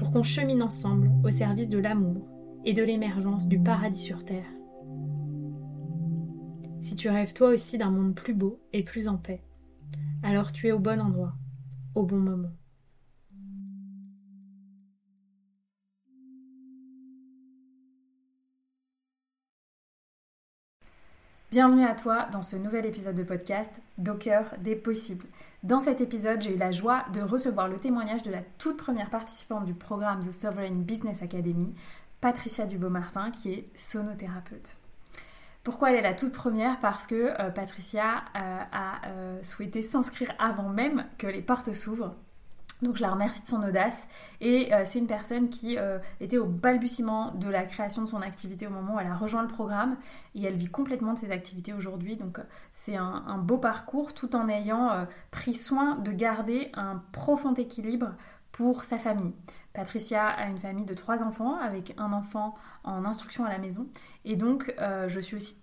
pour qu'on chemine ensemble au service de l'amour et de l'émergence du paradis sur Terre. Si tu rêves toi aussi d'un monde plus beau et plus en paix, alors tu es au bon endroit, au bon moment. Bienvenue à toi dans ce nouvel épisode de podcast Docker des possibles. Dans cet épisode, j'ai eu la joie de recevoir le témoignage de la toute première participante du programme The Sovereign Business Academy, Patricia Dubeau-Martin, qui est sonothérapeute. Pourquoi elle est la toute première? Parce que euh, Patricia euh, a euh, souhaité s'inscrire avant même que les portes s'ouvrent donc je la remercie de son audace et euh, c'est une personne qui euh, était au balbutiement de la création de son activité au moment où elle a rejoint le programme et elle vit complètement de ses activités aujourd'hui. Donc euh, c'est un, beau parcours tout en ayant pris soin de garder un profond équilibre pour sa famille. Patricia a une famille de trois enfants avec un enfant en instruction à la maison et donc je suis aussi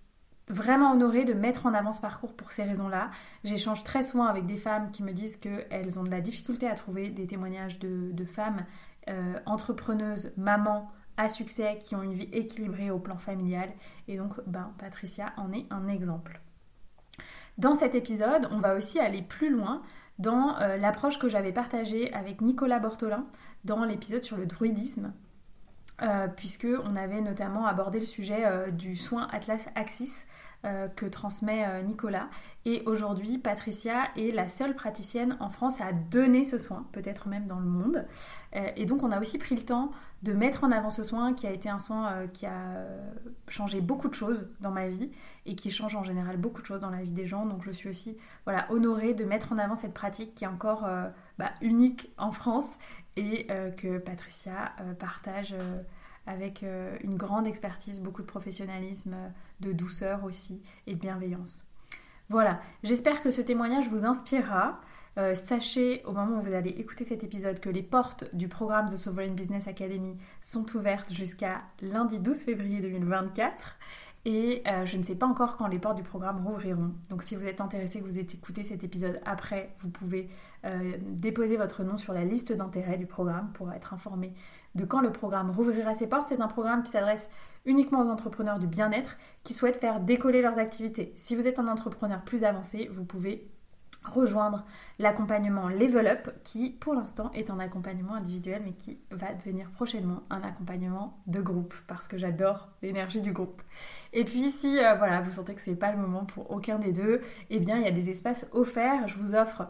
vraiment honorée de mettre en avant ce parcours pour ces raisons-là. J'échange très souvent avec des femmes qui me disent qu'elles ont de la difficulté à trouver des témoignages de, femmes euh, entrepreneuses, mamans à succès, qui ont une vie équilibrée au plan familial. Et donc, ben, Patricia en est un exemple. Dans cet épisode, on va aussi aller plus loin dans euh, l'approche que j'avais partagée avec Nicolas Bortolin dans l'épisode sur le druidisme. Euh, puisque on avait notamment abordé le sujet euh, du soin Atlas Axis euh, que transmet Nicolas. Et aujourd'hui, Patricia est la seule praticienne en France à donner ce soin, peut-être même dans le monde. et donc, on a aussi pris le temps de mettre en avant ce soin qui a été un soin qui a changé beaucoup de choses dans ma vie et qui change en général beaucoup de choses dans la vie des gens. Donc, je suis aussi voilà, honorée de mettre en avant cette pratique qui est encore bah, unique en France et euh, que Patricia euh, partage euh, avec une grande expertise, beaucoup de professionnalisme, de douceur aussi et de bienveillance. Voilà, j'espère que ce témoignage vous inspirera. sachez au moment où vous allez écouter cet épisode que les portes du programme The Sovereign Business Academy sont ouvertes jusqu'à lundi 12 février 2024. Et euh, je ne sais pas encore quand les portes du programme rouvriront. Donc si vous êtes intéressé, que vous écoutez cet épisode après, vous pouvez euh, déposer votre nom sur la liste d'intérêt du programme pour être informé de quand le programme rouvrira ses portes. C'est un programme qui s'adresse uniquement aux entrepreneurs du bien-être qui souhaitent faire décoller leurs activités. Si vous êtes un entrepreneur plus avancé, vous pouvez rejoindre l'accompagnement Level Up qui pour l'instant est un accompagnement individuel mais qui va devenir prochainement un accompagnement de groupe parce que j'adore l'énergie du groupe. Et puis si euh, voilà, vous sentez que c'est pas le moment pour aucun des deux, eh bien il y a des espaces offerts, je vous offre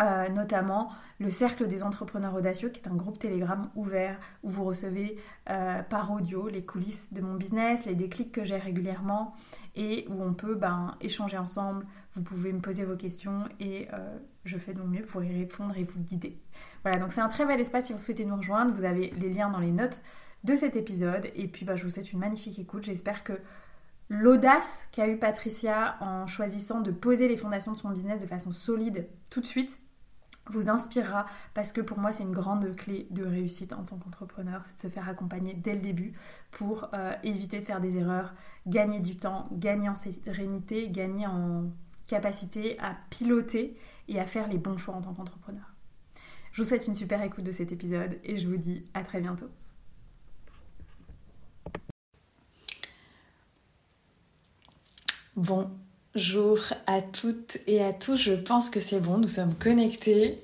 euh, notamment le Cercle des entrepreneurs audacieux, qui est un groupe Telegram ouvert où vous recevez euh, par audio les coulisses de mon business, les déclics que j'ai régulièrement et où on peut ben, échanger ensemble. Vous pouvez me poser vos questions et euh, je fais de mon mieux pour y répondre et vous guider. Voilà, donc c'est un très bel espace si vous souhaitez nous rejoindre. Vous avez les liens dans les notes de cet épisode. Et puis, ben, je vous souhaite une magnifique écoute. J'espère que l'audace qu'a eu Patricia en choisissant de poser les fondations de son business de façon solide tout de suite vous inspirera parce que pour moi c'est une grande clé de réussite en tant qu'entrepreneur, c'est de se faire accompagner dès le début pour euh, éviter de faire des erreurs, gagner du temps, gagner en sérénité, gagner en capacité à piloter et à faire les bons choix en tant qu'entrepreneur. Je vous souhaite une super écoute de cet épisode et je vous dis à très bientôt. Bon, Bonjour à toutes et à tous, je pense que c'est bon, nous sommes connectés.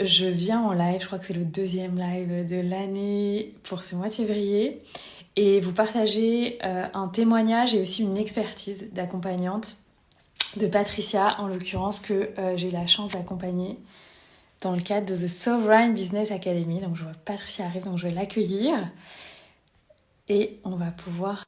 je viens en live, je crois que c'est le deuxième live de l'année pour ce mois de février, et vous partagez euh, un témoignage et aussi une expertise d'accompagnante de Patricia, en l'occurrence, que euh, j'ai la chance d'accompagner dans le cadre de The Sovereign Business Academy. Donc je vois Patricia arrive, donc je vais l'accueillir et on va pouvoir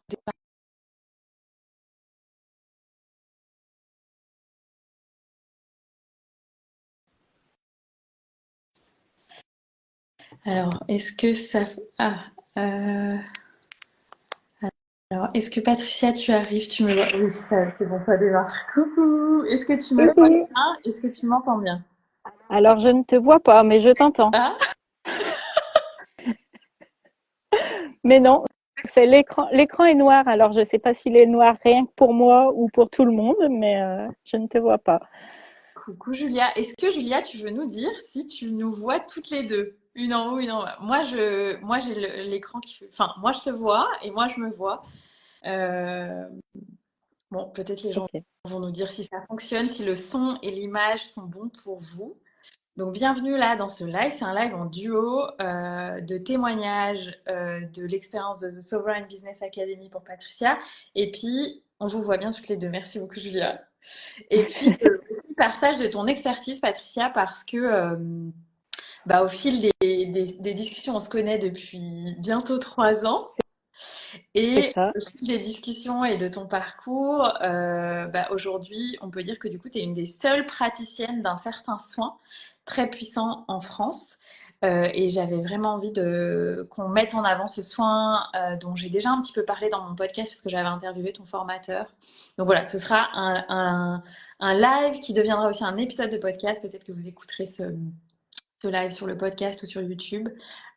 Alors, est-ce que ça... Ah, euh, Alors, est-ce que Patricia, tu arrives Tu me vois? Oui, c'est bon, ça démarre. Coucou Est-ce que tu me vois bien? Est-ce que tu m'entends bien? Alors, je ne te vois pas, mais je t'entends. Ah mais non, c'est l'écran. L'écran est noir, alors je ne sais pas s'il est noir rien que pour moi ou pour tout le monde, mais euh, je ne te vois pas. Coucou Julia. Est-ce que Julia, tu veux nous dire si tu nous vois toutes les deux? Une en haut, une en bas. Moi, je, moi, j'ai l'écran qui fait. Enfin, moi, je te vois et moi, je me vois. Euh, bon, peut-être les gens vont nous dire si ça fonctionne, si le son et l'image sont bons pour vous. Donc, bienvenue là dans ce live. C'est un live en duo euh, de témoignages euh, de l'expérience de The Sovereign Business Academy pour Patricia. Et puis, on vous voit bien toutes les deux. Merci beaucoup, Julia. Et puis, partage de ton expertise, Patricia, parce que bah, au fil des, discussions, on se connaît depuis bientôt trois ans. Et au fil des discussions et de ton parcours, euh, bah, aujourd'hui, on peut dire que du coup, tu es une des seules praticiennes d'un certain soin très puissant en France. Euh, et j'avais vraiment envie de qu'on mette en avant ce soin euh, dont j'ai déjà un petit peu parlé dans mon podcast parce que j'avais interviewé ton formateur. Donc voilà, ce sera un, un live qui deviendra aussi un épisode de podcast. Peut-être que vous écouterez ce, live sur le podcast ou sur YouTube.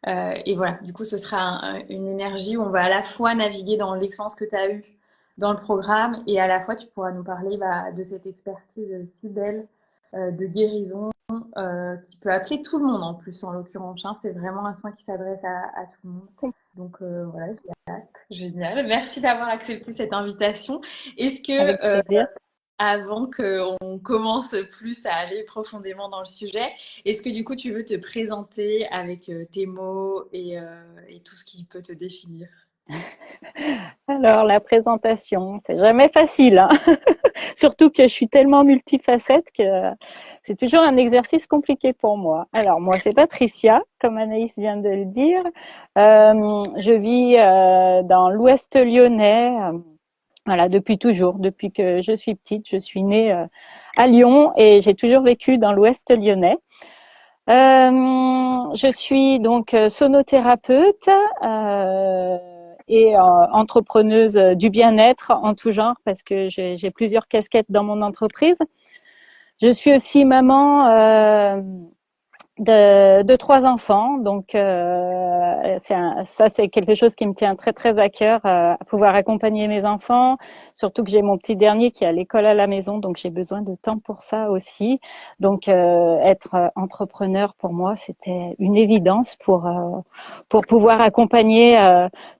Euh, et voilà, du coup, ce sera une énergie où on va à la fois naviguer dans l'expérience que tu as eue dans le programme et à la fois tu pourras nous parler bah, de cette expertise si belle euh, de guérison euh, qui peut appeler tout le monde en plus en l'occurrence. Hein. c'est vraiment un soin qui s'adresse à, tout le monde. Donc voilà, génial. Merci d'avoir accepté cette invitation. Est-ce que avant qu'on commence plus à aller profondément dans le sujet. Est-ce que du coup tu veux te présenter avec euh, tes mots euh, et, tout ce qui peut te définir? Alors la présentation, c'est jamais facile, hein. surtout que je suis tellement multifacette que c'est toujours un exercice compliqué pour moi. Alors moi c'est Patricia, comme Anaïs vient de le dire. Euh, je vis dans l'Ouest lyonnais voilà, depuis toujours, depuis que je suis petite, je suis née euh, à Lyon et j'ai toujours vécu dans l'Ouest lyonnais. Euh, je suis donc euh, sonothérapeute euh, et entrepreneuse du bien-être en tout genre parce que j'ai plusieurs casquettes dans mon entreprise. Je suis aussi maman de, de, trois enfants. Donc, euh, un, ça, c'est quelque chose qui me tient très, très à cœur, euh, à pouvoir accompagner mes enfants. Surtout que j'ai mon petit dernier qui est à l'école à la maison, donc j'ai besoin de temps pour ça aussi. Donc, euh, être entrepreneur, pour moi, c'était une évidence pour, euh, pour pouvoir accompagner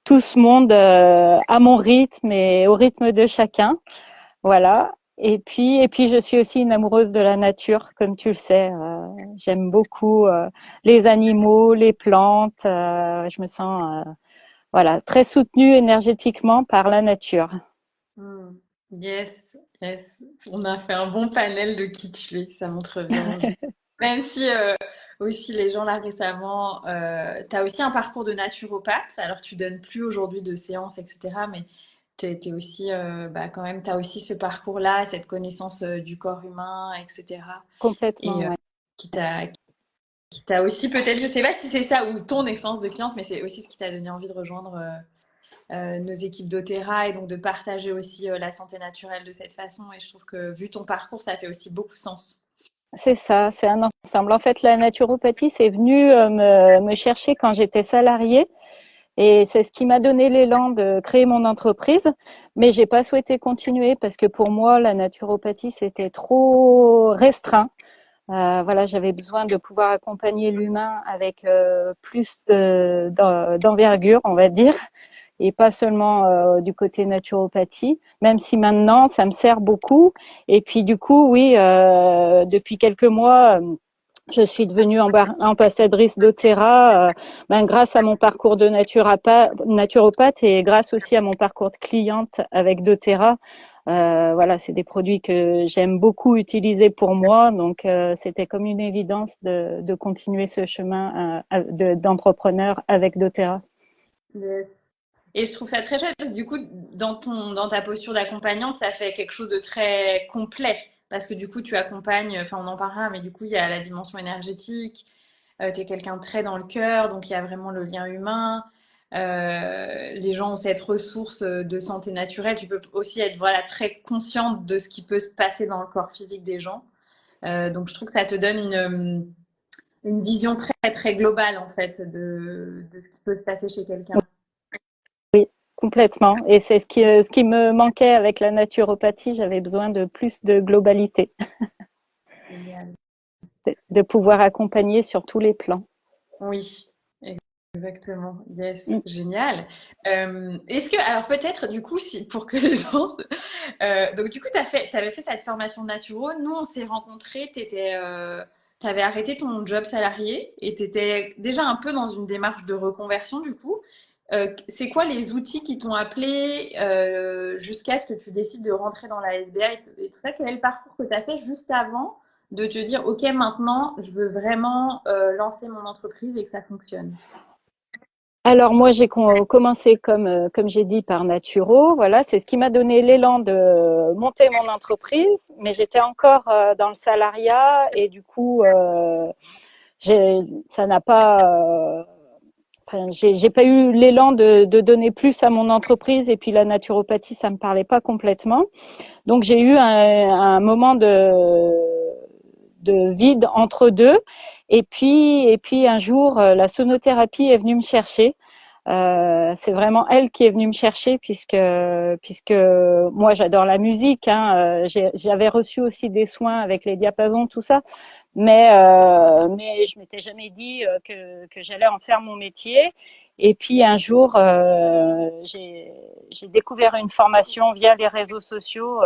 tout ce monde à mon rythme et au rythme de chacun. Voilà. Et puis, et puis, je suis aussi une amoureuse de la nature, comme tu le sais. Euh, j'aime beaucoup euh, les animaux, les plantes. Euh, je me sens, voilà, très soutenue énergétiquement par la nature. Hmm. Yes, yes. On a fait un bon panel de qui tu es. Ça montre bien. Même si aussi les gens là récemment, tu as aussi un parcours de naturopathe. Alors, tu donnes plus aujourd'hui de séances, etc. Mais aussi, euh, bah, quand même, tu as aussi ce parcours-là, cette connaissance euh, du corps humain, etc. Complètement. Et, euh, qui t'a aussi peut-être, je sais pas si c'est ça ou ton expérience de cliente, mais c'est aussi ce qui t'a donné envie de rejoindre nos équipes d'Otera et donc de partager aussi la santé naturelle de cette façon. Et je trouve que vu ton parcours, ça fait aussi beaucoup sens. C'est ça, c'est un ensemble. En fait, la naturopathie, c'est venu me, me, chercher quand j'étais salariée. Et c'est ce qui m'a donné l'élan de créer mon entreprise. Mais j'ai pas souhaité continuer parce que pour moi, la naturopathie, c'était trop restreint. Euh, voilà, j'avais besoin de pouvoir accompagner l'humain avec euh, plus d'envergure, on va dire, et pas seulement euh, du côté naturopathie, même si maintenant ça me sert beaucoup. Et puis du coup, oui, euh, depuis quelques mois, je suis devenue ambassadrice d'Otera ben, grâce à mon parcours de naturopathe et grâce aussi à mon parcours de cliente avec d'Otera. Euh, voilà, c'est des produits que j'aime beaucoup utiliser pour moi, donc euh, c'était comme une évidence de, de continuer ce chemin euh, d'entrepreneur avec doTERRA. Et je trouve ça très chouette. Du coup, dans ton, dans ta posture d'accompagnante, ça fait quelque chose de très complet parce que du coup, tu accompagnes. Enfin, on en parlera, mais du coup, il y a la dimension énergétique. tu es quelqu'un très dans le cœur, donc il y a vraiment le lien humain. Euh, les gens ont cette ressource de santé naturelle. Tu peux aussi être voilà, très consciente de ce qui peut se passer dans le corps physique des gens. Euh, donc, je trouve que ça te donne une, une vision très, très globale, en fait, de, de ce qui peut se passer chez quelqu'un. Complètement. Et c'est ce qui, ce qui me manquait avec la naturopathie. J'avais besoin de plus de globalité. de, de pouvoir accompagner sur tous les plans. Oui, Exactement, yes, mm. génial. Euh, est-ce que, alors peut-être du coup, si, pour que les gens. Euh, donc du coup, tu avais fait cette formation naturo. Nous, on s'est rencontrés, tu euh, avais arrêté ton job salarié et tu étais déjà un peu dans une démarche de reconversion du coup. C'est quoi les outils qui t'ont appelé jusqu'à ce que tu décides de rentrer dans la SBA et, tout ça? Quel est le parcours que tu as fait juste avant de te dire, OK, maintenant, je veux vraiment lancer mon entreprise et que ça fonctionne? Alors moi j'ai commencé comme euh, comme j'ai dit par Naturo, voilà, c'est ce qui m'a donné l'élan de monter mon entreprise, mais j'étais encore euh, dans le salariat et du coup euh, ça n'a pas euh, j'ai pas eu l'élan de, de, donner plus à mon entreprise et puis la naturopathie ça me parlait pas complètement. Donc j'ai eu un, un moment de de vide entre deux et puis, et puis un jour, euh, la sonothérapie est venue me chercher. Euh, c'est vraiment elle qui est venue me chercher puisque puisque moi j'adore la musique. Hein, euh, J'avais reçu aussi des soins avec les diapasons, tout ça, mais euh, mais je m'étais jamais dit euh, que que j'allais en faire mon métier. Et puis un jour, euh, j'ai découvert une formation via les réseaux sociaux.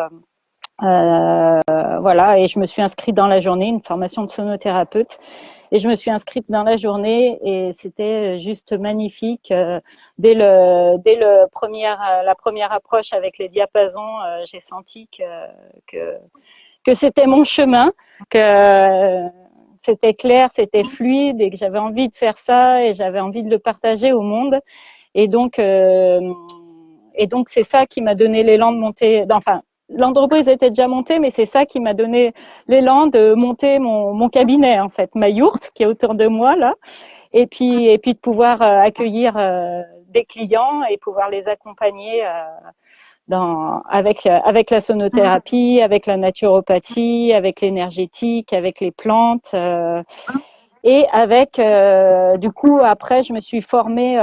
Euh, voilà, et je me suis inscrite dans la journée, une formation de sonothérapeute. Et je me suis inscrite dans la journée et c'était juste magnifique. Euh, dès le, dès le première, la première approche avec les diapasons, euh, j'ai senti que, que, que c'était mon chemin, que c'était clair, c'était fluide et que j'avais envie de faire ça et j'avais envie de le partager au monde. Et donc, et donc c'est ça qui m'a donné l'élan de monter. Enfin, l'entreprise était déjà montée, mais c'est ça qui m'a donné l'élan de monter mon, mon, cabinet en fait, ma yourte qui est autour de moi là, et puis et puis de pouvoir euh, accueillir euh, des clients et pouvoir les accompagner euh, dans avec avec la sonothérapie, avec la naturopathie, avec l'énergétique, avec les plantes. et avec du coup après je me suis formée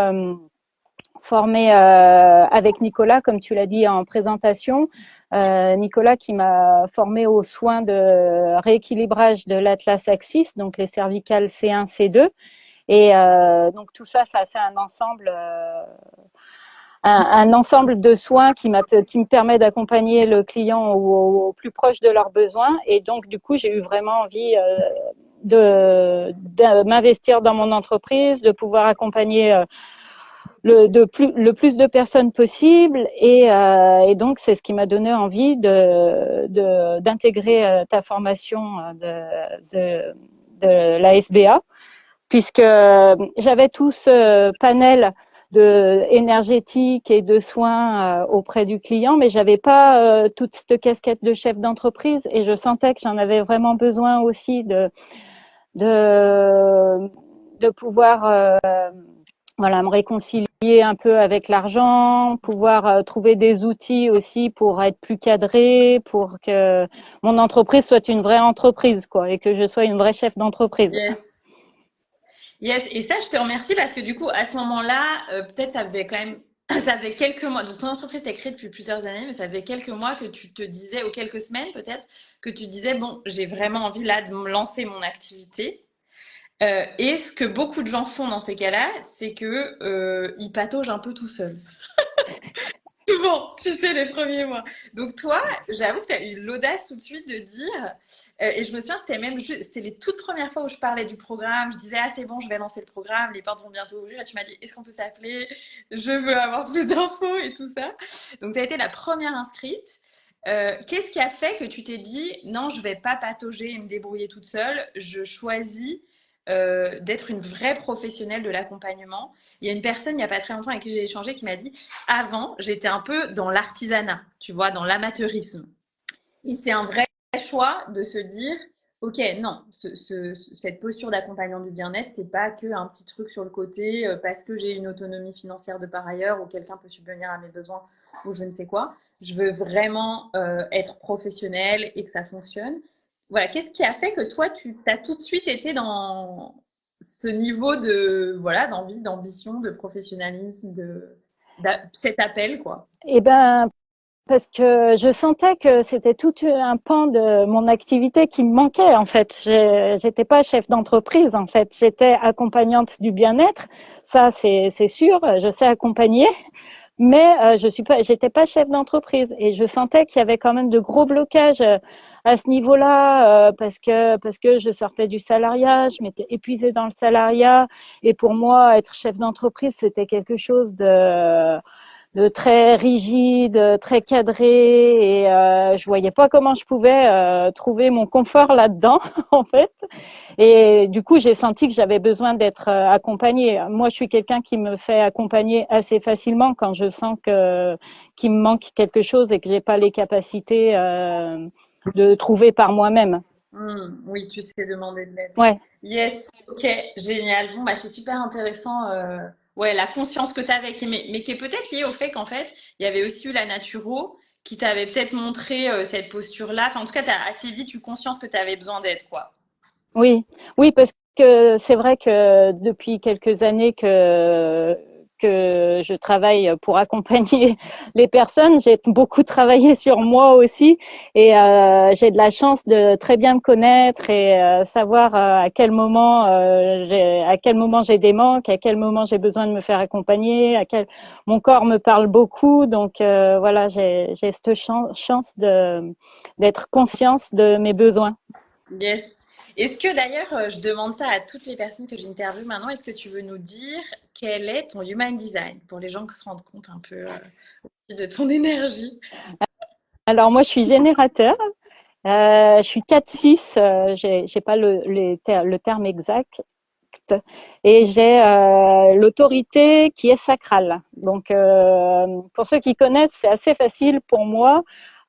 formée avec Nicolas comme tu l'as dit en présentation euh, Nicolas qui m'a formé aux soins de rééquilibrage de l'atlas axis, donc les cervicales C1, C2. Et euh, donc tout ça, ça a fait un ensemble, euh, un, ensemble de soins qui, qui me permet d'accompagner le client au, plus proche de leurs besoins. Et donc du coup, j'ai eu vraiment envie de, de m'investir dans mon entreprise, de pouvoir accompagner le, de plus, le plus de personnes possible. Et, euh, et donc, c'est ce qui m'a donné envie de, d'intégrer euh, ta formation euh, de, de, la SBA, puisque j'avais tout ce panel de énergétique et de soins auprès du client, mais j'avais pas toute cette casquette de chef d'entreprise et je sentais que j'en avais vraiment besoin aussi de de de pouvoir voilà, me réconcilier un peu avec l'argent, pouvoir euh, trouver des outils aussi pour être plus cadré, pour que mon entreprise soit une vraie entreprise, quoi, et que je sois une vraie chef d'entreprise. Yes. Yes, et ça, je te remercie parce que du coup, à ce moment-là, euh, peut-être ça faisait quand même, ça faisait quelques mois. Donc, ton entreprise t'es créée depuis plusieurs années, mais ça faisait quelques mois que tu te disais, ou quelques semaines peut-être, que tu disais, bon, j'ai vraiment envie là de me lancer mon activité. Euh, et ce que beaucoup de gens font dans ces cas-là, c'est que euh, pataugent un peu tout seuls. Bon, tu sais, les premiers mois. Donc toi, j'avoue que tu as eu l'audace tout de suite de dire, euh, et je me souviens, c'était même c'était les toutes premières fois où je parlais du programme, je disais, ah c'est bon, je vais lancer le programme, les portes vont bientôt ouvrir, et tu m'as dit, est-ce qu'on peut s'appeler Je veux avoir plus d'infos et tout ça. Donc tu as été la première inscrite. Euh, qu'est-ce qui a fait que tu t'es dit, non, je vais pas patauger et me débrouiller toute seule, je choisis euh, d'être une vraie professionnelle de l'accompagnement. Il y a une personne, il n'y a pas très longtemps, avec qui j'ai échangé, qui m'a dit Avant, j'étais un peu dans l'artisanat, tu vois, dans l'amateurisme. Et c'est un vrai choix de se dire Ok, non, cette posture d'accompagnant du bien-être, c'est pas que un petit truc sur le côté euh, parce que j'ai une autonomie financière de par ailleurs ou quelqu'un peut subvenir à mes besoins ou je ne sais quoi. Je veux vraiment euh, être professionnelle et que ça fonctionne voilà, qu'est-ce qui a fait que toi, tu as tout de suite été dans ce niveau de voilà d'envie, d'ambition, de professionnalisme, de, cet appel, quoi? Eh ben, parce que je sentais que c'était tout un pan de mon activité qui me manquait en fait. J'étais pas chef d'entreprise en fait, j'étais accompagnante du bien-être. Ça c'est sûr, je sais accompagner, mais euh, je suis pas, j'étais pas chef d'entreprise et je sentais qu'il y avait quand même de gros blocages à ce niveau-là euh, parce que parce que je sortais du salariat, je m'étais épuisée dans le salariat et pour moi être chef d'entreprise c'était quelque chose de de très rigide, très cadré et euh, je voyais pas comment je pouvais euh, trouver mon confort là-dedans en fait. Et du coup, j'ai senti que j'avais besoin d'être euh, accompagnée. Moi, je suis quelqu'un qui me fait accompagner assez facilement quand je sens que qu'il me manque quelque chose et que j'ai pas les capacités euh, de trouver par moi-même. Hmm, oui, tu sais demander de l'aide. Ouais. Yes, ok, génial. Bon, bah, c'est super intéressant. Euh, ouais, la conscience que tu avais, mais, mais qui est peut-être liée au fait qu'en fait, il y avait aussi eu la naturo qui t'avait peut-être montré euh, cette posture-là. Enfin, en tout cas, tu as assez vite eu conscience que tu avais besoin d'aide, quoi. Oui, oui, parce que c'est vrai que depuis quelques années que que je travaille pour accompagner les personnes. J'ai beaucoup travaillé sur moi aussi et euh, j'ai de la chance de très bien me connaître et euh, savoir euh, à quel moment à quel moment j'ai des manques, à quel moment j'ai besoin de me faire accompagner, à quel mon corps me parle beaucoup. Donc voilà, j'ai cette chance d'être conscience de mes besoins. Yes. Est-ce que d'ailleurs, je demande ça à toutes les personnes que j'interviewe maintenant, est-ce que tu veux nous dire quel est ton human design pour les gens qui se rendent compte un peu euh, de ton énergie Alors moi, je suis générateur. Euh, je suis 4-6, euh, j'ai pas le, le, terme exact, et j'ai euh, l'autorité qui est sacrale. Donc, pour ceux qui connaissent, c'est assez facile pour moi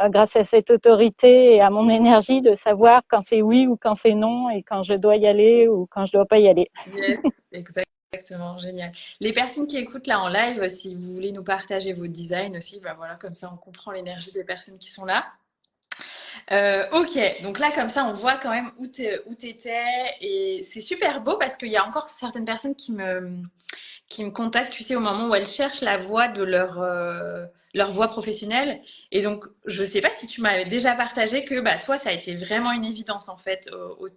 grâce à cette autorité et à mon énergie de savoir quand c'est oui ou quand c'est non et quand je dois y aller ou quand je dois pas y aller. Exactement, génial. Les personnes qui écoutent là en live, si vous voulez nous partager vos designs aussi, bah voilà, comme ça on comprend l'énergie des personnes qui sont là. Euh, ok, donc là comme ça on voit quand même où tu étais et c'est super beau parce qu'il y a encore certaines personnes qui me, qui me contactent, tu sais, au moment où elles cherchent la voie de leur, euh, leur voie professionnelle. Et donc, je ne sais pas si tu m'avais déjà partagé que bah, toi, ça a été vraiment une évidence en fait, au,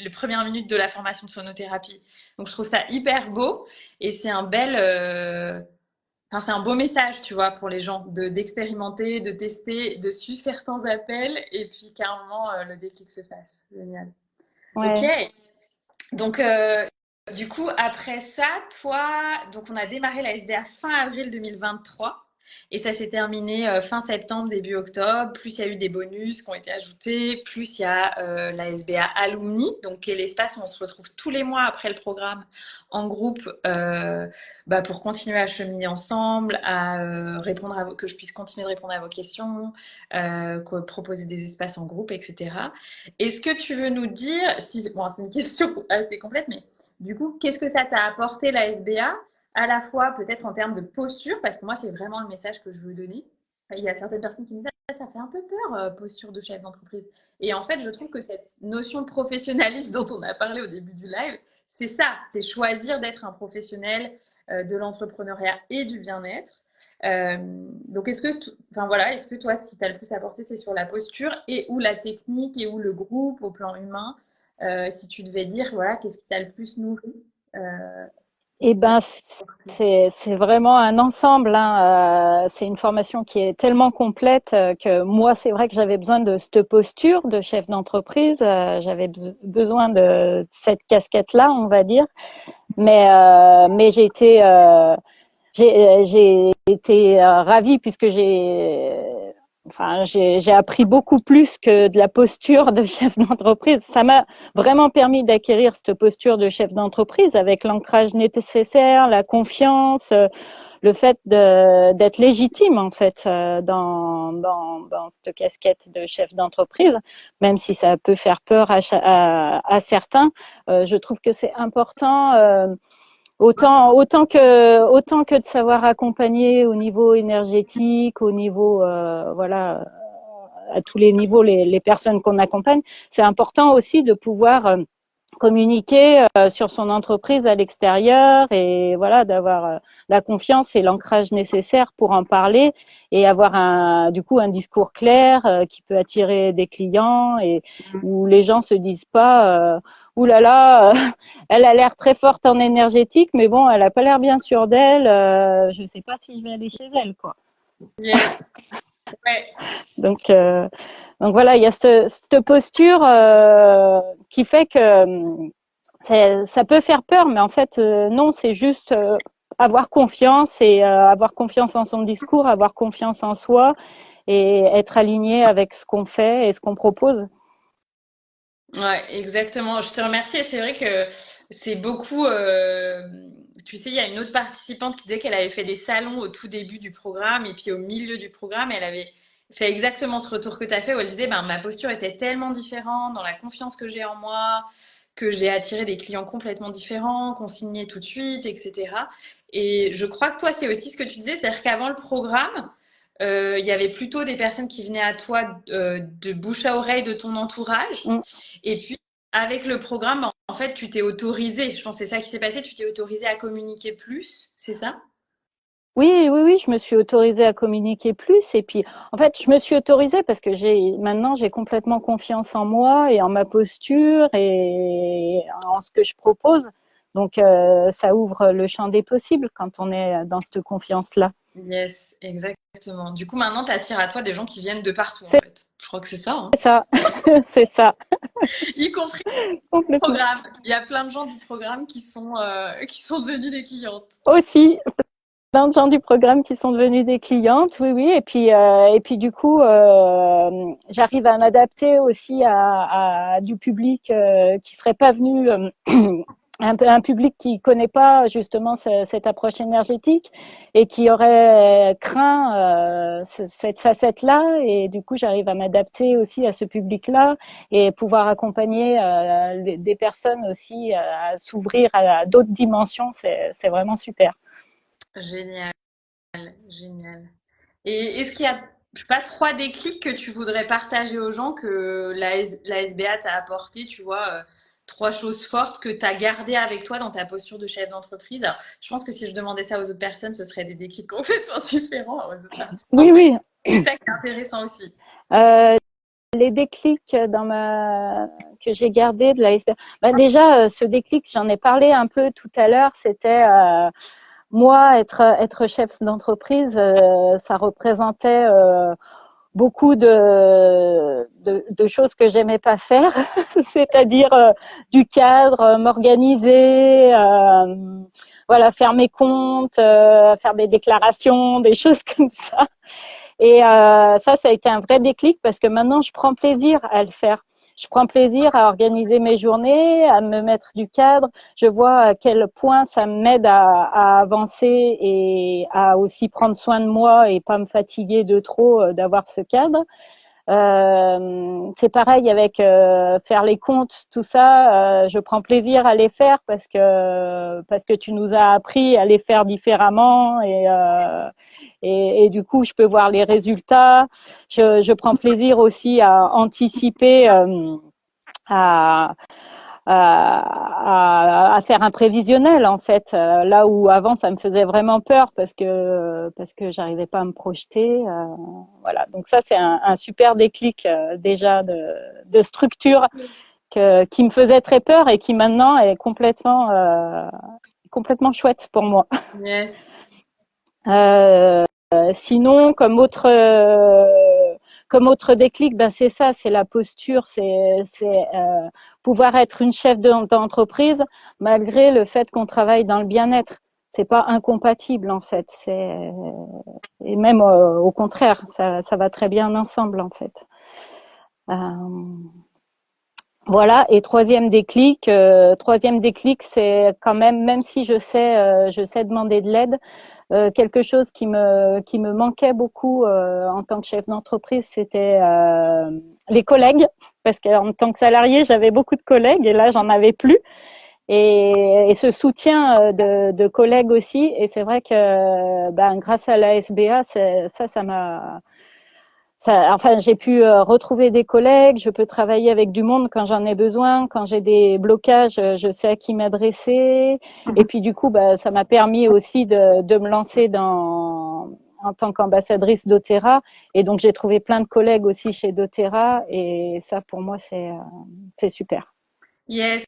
les premières minutes de la formation de sonothérapie. Donc, je trouve ça hyper beau et c'est un bel. Euh, enfin, c'est un beau message, tu vois, pour les gens, de, d'expérimenter, de tester, de suivre certains appels et puis qu'à un moment, euh, le déclic se fasse. Génial. Ok. Donc, euh, du coup, après ça, toi, donc on a démarré la SBA fin avril 2023. Et ça s'est terminé euh, fin septembre, début octobre. Plus il y a eu des bonus qui ont été ajoutés, plus il y a euh, la SBA Alumni, donc qui est l'espace où on se retrouve tous les mois après le programme en groupe euh, bah, pour continuer à cheminer ensemble, à répondre à que je puisse continuer de répondre à vos questions, proposer des espaces en groupe, etc. Est-ce que tu veux nous dire, c'est une question assez complète, mais du coup, qu'est-ce que ça t'a apporté la SBA à la fois peut-être en termes de posture, parce que moi, c'est vraiment le message que je veux donner. Il y a certaines personnes qui me disent ah, ça fait un peu peur, euh, posture de chef d'entreprise. Et en fait, je trouve que cette notion de professionnalisme dont on a parlé au début du live, c'est ça, c'est choisir d'être un professionnel euh, de l'entrepreneuriat et du bien-être. Euh, donc, est-ce que, enfin voilà, est-ce que toi, ce qui t'a le plus apporté, c'est sur la posture et ou la technique et ou le groupe au plan humain? Si tu devais dire, voilà, qu'est-ce qui t'a le plus nourri eh ben, c'est vraiment un ensemble. Hein. Euh, c'est une formation qui est tellement complète euh, que moi, c'est vrai que j'avais besoin de cette posture de chef d'entreprise. Euh, j'avais besoin de cette casquette-là, on va dire. Mais, mais j'ai été, j'ai été ravie puisque j'ai enfin, j'ai appris beaucoup plus que de la posture de chef d'entreprise. Ça m'a vraiment permis d'acquérir cette posture de chef d'entreprise avec l'ancrage nécessaire, la confiance, euh, le fait d'être légitime en fait euh, dans, dans, dans, cette casquette de chef d'entreprise, même si ça peut faire peur à, à, certains. Euh, je trouve que c'est important. Autant, que, de savoir accompagner au niveau énergétique, au niveau, euh, voilà, à tous les niveaux, les, les personnes qu'on accompagne, c'est important aussi de pouvoir euh, communiquer euh, sur son entreprise à l'extérieur et voilà d'avoir euh, la confiance et l'ancrage nécessaire pour en parler et avoir un du coup un discours clair euh, qui peut attirer des clients et mmh. où les gens se disent pas Ouh là là elle a l'air très forte en énergétique mais bon elle a pas l'air bien sûre d'elle je sais pas si je vais aller chez elle quoi ouais. donc voilà, il y a cette, posture euh, qui fait que euh, ça peut faire peur, mais en fait euh, non, c'est juste avoir confiance et avoir confiance en son discours, avoir confiance en soi et être aligné avec ce qu'on fait et ce qu'on propose. Ouais, exactement. Je te remercie. C'est vrai que c'est beaucoup. Euh, tu sais, il y a une autre participante qui disait qu'elle avait fait des salons au tout début du programme et puis au milieu du programme, elle avait fait exactement ce retour que tu as fait où elle disait ben, ma posture était tellement différente dans la confiance que j'ai en moi, que j'ai attiré des clients complètement différents, qu'on signait tout de suite, etc. Et je crois que toi, c'est aussi ce que tu disais, c'est-à-dire qu'avant le programme, euh, il y avait plutôt des personnes qui venaient à toi euh, de bouche à oreille de ton entourage. Mm. Et puis, avec le programme, en fait, tu t'es autorisé, je pense que c'est ça qui s'est passé, tu t'es autorisé à communiquer plus, c'est ça? Oui, oui, oui, je me suis autorisée à communiquer plus. Et puis, en fait, je me suis autorisée parce que j'ai maintenant j'ai complètement confiance en moi et en ma posture et en ce que je propose. Donc, euh, ça ouvre le champ des possibles quand on est dans cette confiance-là. Yes, exactement. Du coup, maintenant, tu attires à toi des gens qui viennent de partout, en fait. Je crois que c'est ça. Hein. C'est ça, c'est ça. y compris le programme. Il y a plein de gens du programme qui sont, euh, qui sont devenus des clientes. Aussi, plein de gens du programme qui sont devenus des clientes, oui, oui. Et puis, euh, et puis du coup, euh, j'arrive à m'adapter aussi à, à, du public euh, qui serait pas venu, euh, un, public qui connaît pas justement cette approche énergétique et qui aurait craint cette facette-là. Et du coup, j'arrive à m'adapter aussi à ce public-là et pouvoir accompagner des personnes aussi à s'ouvrir à d'autres dimensions. C'est vraiment super. Génial, génial. Et est-ce qu'il y a, je sais pas, trois déclics que tu voudrais partager aux gens que la, la SBA t'a apporté, tu vois, euh, trois choses fortes que tu as gardées avec toi dans ta posture de chef d'entreprise Je pense que si je demandais ça aux autres personnes, ce serait des déclics complètement différents aux autres Oui, oui. C'est ça qui est intéressant aussi. Euh, les déclics dans ma... que j'ai gardé de la. Bah, déjà, euh, ce déclic, j'en ai parlé un peu tout à l'heure, c'était moi, être, être chef d'entreprise, euh, ça représentait euh, beaucoup de, de, de, choses que j'aimais pas faire, c'est-à-dire euh, du cadre, m'organiser, voilà, faire mes comptes, faire des déclarations, des choses comme ça. Et ça, ça a été un vrai déclic parce que maintenant, je prends plaisir à le faire je prends plaisir à organiser mes journées, à me mettre du cadre. Je vois à quel point ça m'aide à, avancer et à aussi prendre soin de moi et pas me fatiguer de trop euh, d'avoir ce cadre. Euh, c'est pareil avec euh, faire les comptes, tout ça. Euh, je prends plaisir à les faire parce que parce que tu nous as appris à les faire différemment et euh, et, et, du coup je peux voir les résultats. Je, je prends plaisir aussi à anticiper, à à, à, faire un prévisionnel en fait euh, là où avant ça me faisait vraiment peur parce que parce que j'arrivais pas à me projeter euh, voilà donc ça c'est un, un, super déclic euh, déjà de, de structure que, qui me faisait très peur et qui maintenant est complètement complètement chouette pour moi. Yes. sinon, comme autre comme autre déclic, ben c'est ça, c'est la posture, c'est euh, pouvoir être une chef d'entreprise malgré le fait qu'on travaille dans le bien-être. C'est pas incompatible en fait. C'est et même euh, au contraire, ça, ça va très bien ensemble en fait. Euh, voilà. Et troisième déclic, troisième déclic, c'est quand même, même si je sais, je sais demander de l'aide, euh, quelque chose qui me qui me manquait beaucoup euh, en tant que chef d'entreprise, c'était euh, les collègues, parce qu'en tant que salarié, j'avais beaucoup de collègues et là, j'en avais plus. Et, et, ce soutien de, de collègues aussi. Et c'est vrai que ben, grâce à la SBA, ça, ça m'a enfin, j'ai pu euh, retrouver des collègues, je peux travailler avec du monde quand j'en ai besoin, quand j'ai des blocages, euh, je sais à qui m'adresser. Mhm. Et puis du coup, bah, ça m'a permis aussi de, de, me lancer dans en tant qu'ambassadrice d'Otera. Et donc j'ai trouvé plein de collègues aussi chez d'Otera. Et ça, pour moi, c'est euh, c'est super. Yes.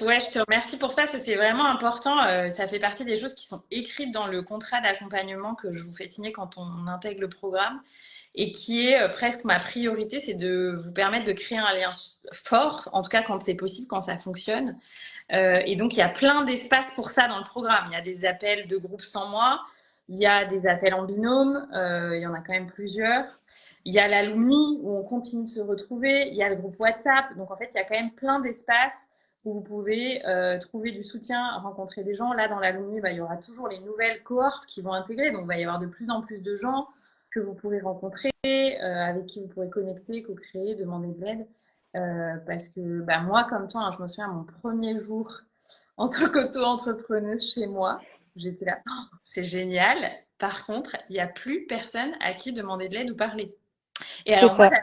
Ouais, je te remercie pour ça. C'est vraiment important. ça fait partie des choses qui sont écrites dans le contrat d'accompagnement que je vous fais signer quand on intègre le programme et qui est euh, presque ma priorité, c'est de vous permettre de créer un lien fort, en tout cas quand c'est possible, quand ça fonctionne. Euh, et donc, il y a plein d'espaces pour ça dans le programme. Il y a des appels de groupe sans moi, il y a des appels en binôme, euh, il y en a quand même plusieurs. Il y a l'alumni où on continue de se retrouver, il y a le groupe WhatsApp. Donc, en fait, il y a quand même plein d'espaces où vous pouvez trouver du soutien, rencontrer des gens. Là, dans l'alumni, bah, il y aura toujours les nouvelles cohortes qui vont intégrer. Donc, il va y avoir de plus en plus de gens que vous pourrez rencontrer, euh, avec qui vous pourrez connecter, co-créer, demander de l'aide. Euh, parce que bah, moi, comme toi, hein, je me souviens, mon premier jour en tant qu'auto-entrepreneuse chez moi, j'étais là, oh, c'est génial. Par contre, il n'y a plus personne à qui demander de l'aide ou parler. Et alors, moi, la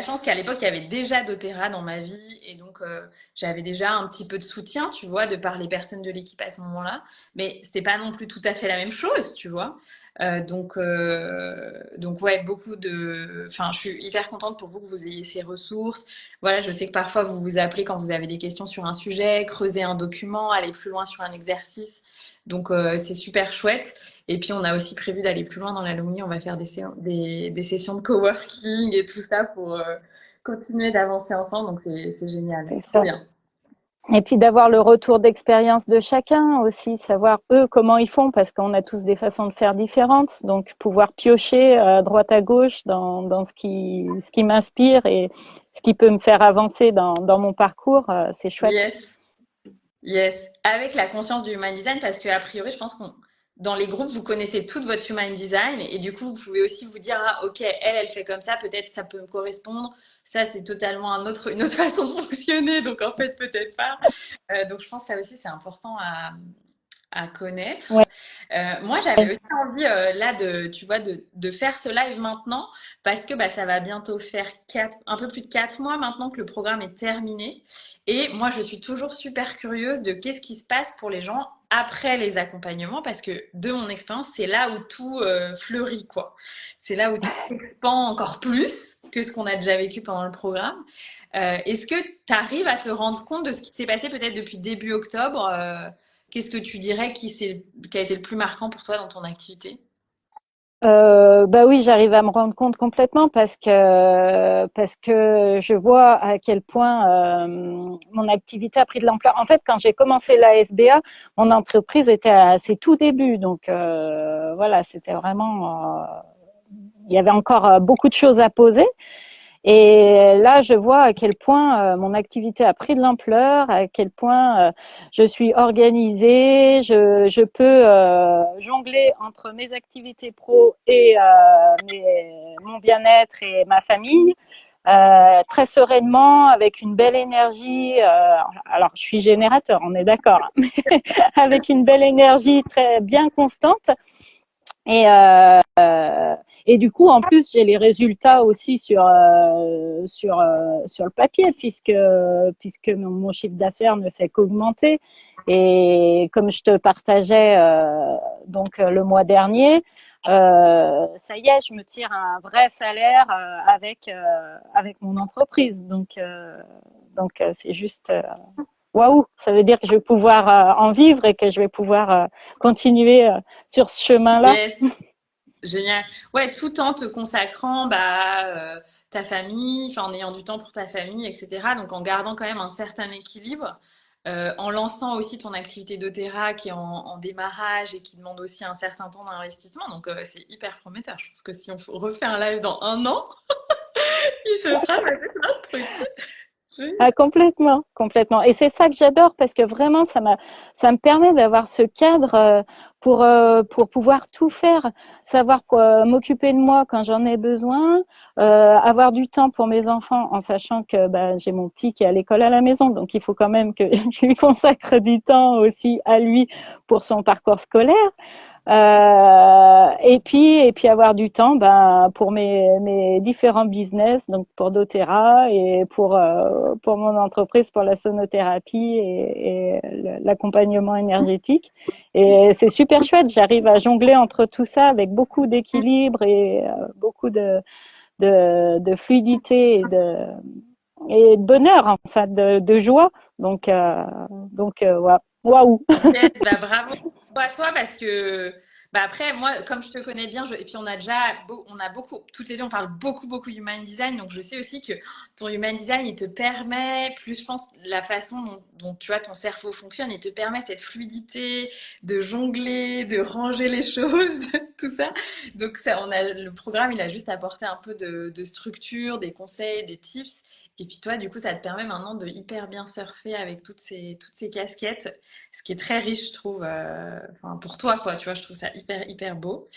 chance qu'à l'époque, il y avait déjà doTERRA dans ma vie et donc euh, j'avais déjà un petit peu de soutien, tu vois, de par les personnes de l'équipe à ce moment-là. Mais c'était pas non plus tout à fait la même chose, tu vois. Euh, donc, euh, donc ouais, beaucoup de. Enfin, je suis hyper contente pour vous que vous ayez ces ressources. Voilà, je sais que parfois vous vous appelez quand vous avez des questions sur un sujet, creuser un document, aller plus loin sur un exercice. Donc c'est super chouette. Et puis, on a aussi prévu d'aller plus loin dans l'alumni. On va faire des, des, des, sessions de coworking et tout ça pour euh, continuer d'avancer ensemble. Donc, c'est génial. C'est bien. Et puis d'avoir le retour d'expérience de chacun aussi, savoir eux comment ils font, parce qu'on a tous des façons de faire différentes. Donc pouvoir piocher à euh, droite à gauche dans, dans ce qui, ce qui m'inspire et ce qui peut me faire avancer dans, dans mon parcours, euh, c'est chouette. Yes. Yes. Avec la conscience du human design, parce qu'a priori, je pense qu'on dans les groupes, vous connaissez tout votre human design et du coup, vous pouvez aussi vous dire, ah, ok, elle, elle fait comme ça, peut-être ça peut me correspondre. Ça, c'est totalement un autre, une autre façon de fonctionner, donc en fait, peut-être pas. Euh, donc, je pense que ça aussi, c'est important à, à connaître. Euh, moi, j'avais aussi envie, euh, là, de, tu vois, de, de, faire ce live maintenant parce que bah, ça va bientôt faire quatre, un peu plus de quatre mois maintenant que le programme est terminé. Et moi, je suis toujours super curieuse de qu'est-ce qui se passe pour les gens après les accompagnements parce que de mon expérience, c'est là où tout euh, fleurit, quoi. C'est là où tout s'expand encore plus que ce qu'on a déjà vécu pendant le programme. Est-ce que tu arrives à te rendre compte de ce qui s'est passé peut-être depuis début octobre Qu'est-ce que tu dirais qui, a été le plus marquant pour toi dans ton activité? Euh, bah oui, j'arrive à me rendre compte complètement parce que parce que je vois à quel point euh, mon activité a pris de l'ampleur. En fait, quand j'ai commencé la SBA, mon entreprise était à ses tout débuts, donc euh, voilà, c'était vraiment euh, il y avait encore beaucoup de choses à poser. Et là, je vois à quel point euh, mon activité a pris de l'ampleur, à quel point euh, je suis organisée, je, je peux euh, jongler entre mes activités pro et mes, mon bien-être et ma famille. Euh, très sereinement, avec une belle énergie. Euh, alors, je suis générateur, on est d'accord, hein, avec une belle énergie très bien constante. Et, euh, et du coup, en plus, j'ai les résultats aussi sur euh, sur euh, sur le papier, puisque puisque mon, chiffre d'affaires ne fait qu'augmenter. Et comme je te partageais euh, donc le mois dernier, ça y est, je me tire un vrai salaire avec avec mon entreprise. Donc donc c'est juste waouh, ça veut dire que je vais pouvoir en vivre et que je vais pouvoir continuer sur ce chemin-là. Génial. Ouais, tout en te consacrant bah, ta famille, en ayant du temps pour ta famille, etc. Donc en gardant quand même un certain équilibre. Euh, en lançant aussi ton activité d'Otera qui est en, démarrage et qui demande aussi un certain temps d'investissement. Donc, euh, c'est hyper prometteur. Je pense que si on refait un live dans un an, il se sera fait plein de. Ah, complètement, complètement. Et c'est ça que j'adore parce que vraiment, ça, ça me permet d'avoir ce cadre euh, pour, euh, pour pouvoir tout faire, savoir euh, m'occuper de moi quand j'en ai besoin, avoir du temps pour mes enfants en sachant que bah, j'ai mon petit qui est à l'école à la maison, donc il faut quand même que je lui consacre du temps aussi à lui pour son parcours scolaire. Euh, et puis et puis avoir du temps ben pour mes, mes différents business donc pour doTERRA et pour euh, pour mon entreprise pour la sonothérapie et, et l'accompagnement énergétique. Et c'est super chouette j'arrive à jongler entre tout ça avec beaucoup d'équilibre et euh, beaucoup de, de, de fluidité et de et de bonheur en fait de, de joie. Donc euh, donc voilà Waouh. Yes, bah, Bravo à toi parce que bah après moi comme je te connais bien je, et puis on a déjà on a beaucoup toutes les deux on parle beaucoup beaucoup human design donc je sais aussi que ton human design il te permet plus je pense la façon dont, tu vois ton cerveau fonctionne il te permet cette fluidité de jongler de ranger les choses tout ça. Donc ça on a le programme il a juste apporté un peu de, de structure des conseils des tips et puis toi, du coup, ça te permet maintenant de hyper bien surfer avec toutes ces, toutes ces casquettes, ce qui est très riche, je trouve, euh, enfin, pour toi, quoi. Tu vois, je trouve ça hyper, hyper beau.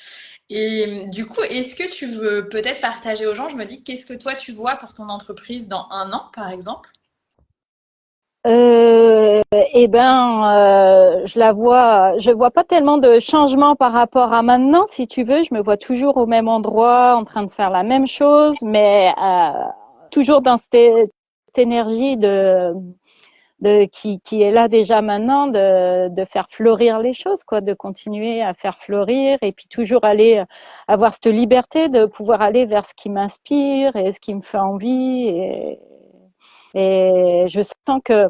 Et du coup, est-ce que tu veux peut-être partager aux gens, je me dis, qu'est-ce que toi, tu vois pour ton entreprise dans un an, par exemple? Euh, eh ben, euh, je la vois, je vois pas tellement de changement par rapport à maintenant. Si tu veux, je me vois toujours au même endroit, en train de faire la même chose, mais toujours dans cette, énergie de, qui, est là déjà maintenant de, faire fleurir les choses quoi de continuer à faire fleurir et puis toujours aller avoir cette liberté de pouvoir aller vers ce qui m'inspire et ce qui me fait envie et, je sens que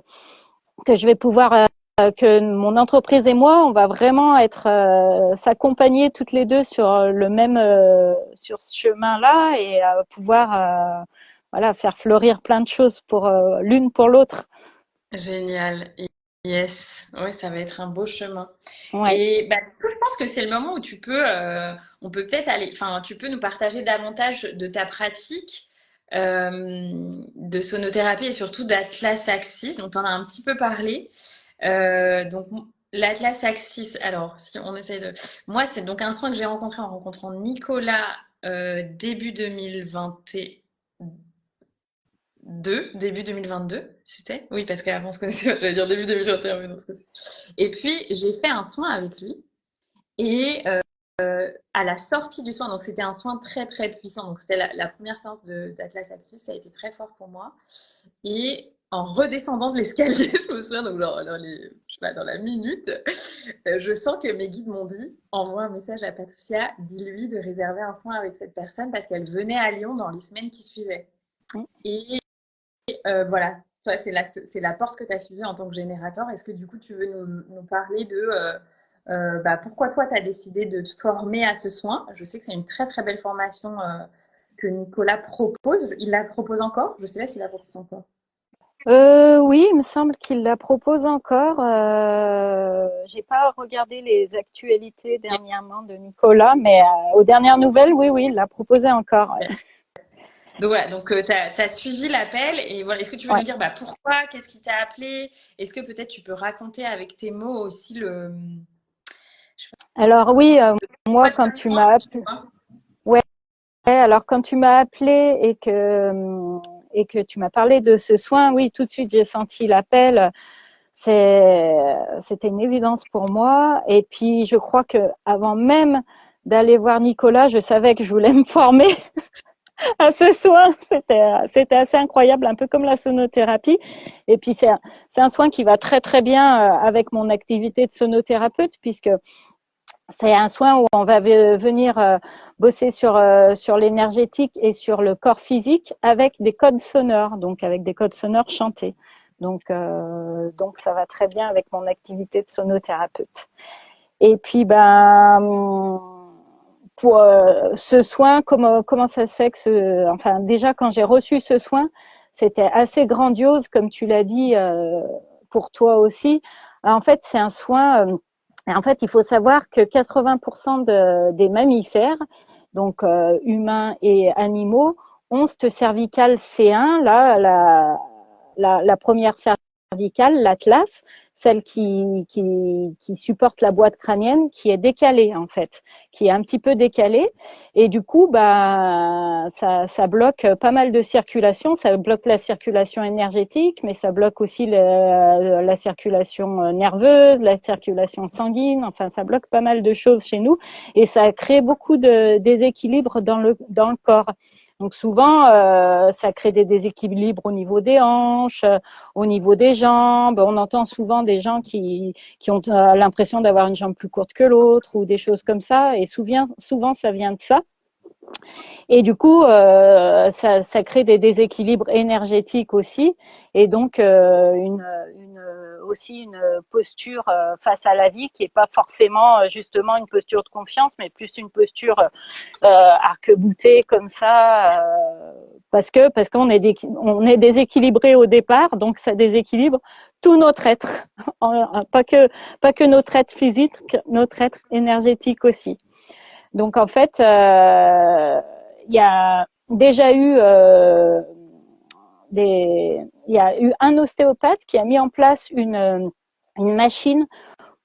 que je vais pouvoir euh, que mon entreprise et moi on va vraiment être euh, s'accompagner toutes les deux sur le même euh, sur ce chemin là et pouvoir voilà, faire fleurir plein de choses pour euh, l'une pour l'autre. Génial. Yes, oui, ça va être un beau chemin. Et bah, je pense que c'est le moment où tu peux, euh, on peut peut-être aller, enfin, tu peux nous partager davantage de ta pratique euh, de sonothérapie et surtout d'Atlas Axis, dont on a un petit peu parlé. donc, l'Atlas Axis, alors, si on essaye de. Moi, c'est donc un soin que j'ai rencontré en rencontrant Nicolas début 2021 début 2022, c'était Oui, parce qu'avant on se connaissait, j'allais dire début 2021, mais non, Et puis, j'ai fait un soin avec lui. Et euh, à la sortie du soin, donc c'était un soin très très puissant, donc c'était la, première séance d'Atlas Axis, ça a été très fort pour moi. Et en redescendant de l'escalier, je me souviens, donc dans, les, je sais pas, dans la minute, euh, je sens que mes guides m'ont dit envoie un message à Patricia, dis-lui de réserver un soin avec cette personne parce qu'elle venait à Lyon dans les semaines qui suivaient. Et voilà, toi, c'est la, porte que tu as suivie en tant que générateur. Est-ce que du coup, tu veux nous, parler de euh, euh, bah, pourquoi toi, tu as décidé de te former à ce soin? Je sais que c'est une très très belle formation que Nicolas propose. Il la propose encore? Je ne sais pas s'il la propose encore. oui, il me semble qu'il la propose encore. Euh, j'ai pas regardé les actualités dernièrement de Nicolas, mais aux dernières nouvelles, oui, oui, il l'a proposé encore. Donc voilà, donc euh, tu as, suivi l'appel et voilà, est-ce que tu veux nous dire bah, pourquoi, qu'est-ce qui t'a appelé? Est-ce que peut-être tu peux raconter avec tes mots aussi le. Alors oui, euh, moi quand tu m'as appelé. Ouais, alors quand tu m'as appelé et que, et que tu m'as parlé de ce soin, oui, tout de suite j'ai senti l'appel. C'était une évidence pour moi. Et puis je crois que avant même d'aller voir Nicolas, je savais que je voulais me former. à ce soin. C'était, assez incroyable, un peu comme la sonothérapie. Et puis c'est un, un soin qui va très très bien euh, avec mon activité de sonothérapeute puisque c'est un soin où on va venir euh, bosser sur euh, sur l'énergétique et sur le corps physique avec des codes sonores, donc avec des codes sonores chantés. Donc, euh, donc ça va très bien avec mon activité de sonothérapeute. Et puis, ben, pour euh, ce soin, comment, comment ça se fait que ce, enfin, déjà quand j'ai reçu ce soin, c'était assez grandiose, comme tu l'as dit, euh, pour toi aussi. En fait, c'est un soin. Euh, en fait, il faut savoir que 80% de, des mammifères, donc euh, humains et animaux, ont cette cervicale C1, là, la, la, la première cervicale, l'atlas, celle qui, qui, qui, supporte la boîte crânienne, qui est décalée en fait, qui est un petit peu décalée. Et du coup, bah, ça, ça bloque pas mal de circulation. Ça bloque la circulation énergétique, mais ça bloque aussi la, la circulation nerveuse, la circulation sanguine. Enfin, ça bloque pas mal de choses chez nous. Et ça crée beaucoup de déséquilibre dans le, dans le corps. Donc souvent, euh, ça crée des déséquilibres au niveau des hanches, euh, au niveau des jambes. On entend souvent des gens qui, qui ont euh, l'impression d'avoir une jambe plus courte que l'autre ou des choses comme ça. Et souvent, souvent, ça vient de ça. Et du coup, euh, ça, ça, crée des déséquilibres énergétiques aussi, et donc une, aussi une posture euh, face à la vie qui est pas forcément euh, justement une posture de confiance, mais plus une posture euh, arc-boutée comme ça, euh, parce que parce qu'on est on est déséquilibré au départ, donc ça déséquilibre tout notre être, pas que pas que notre être physique, notre être énergétique aussi. Donc en fait, il y a déjà eu il y a eu un ostéopathe qui a mis en place une une machine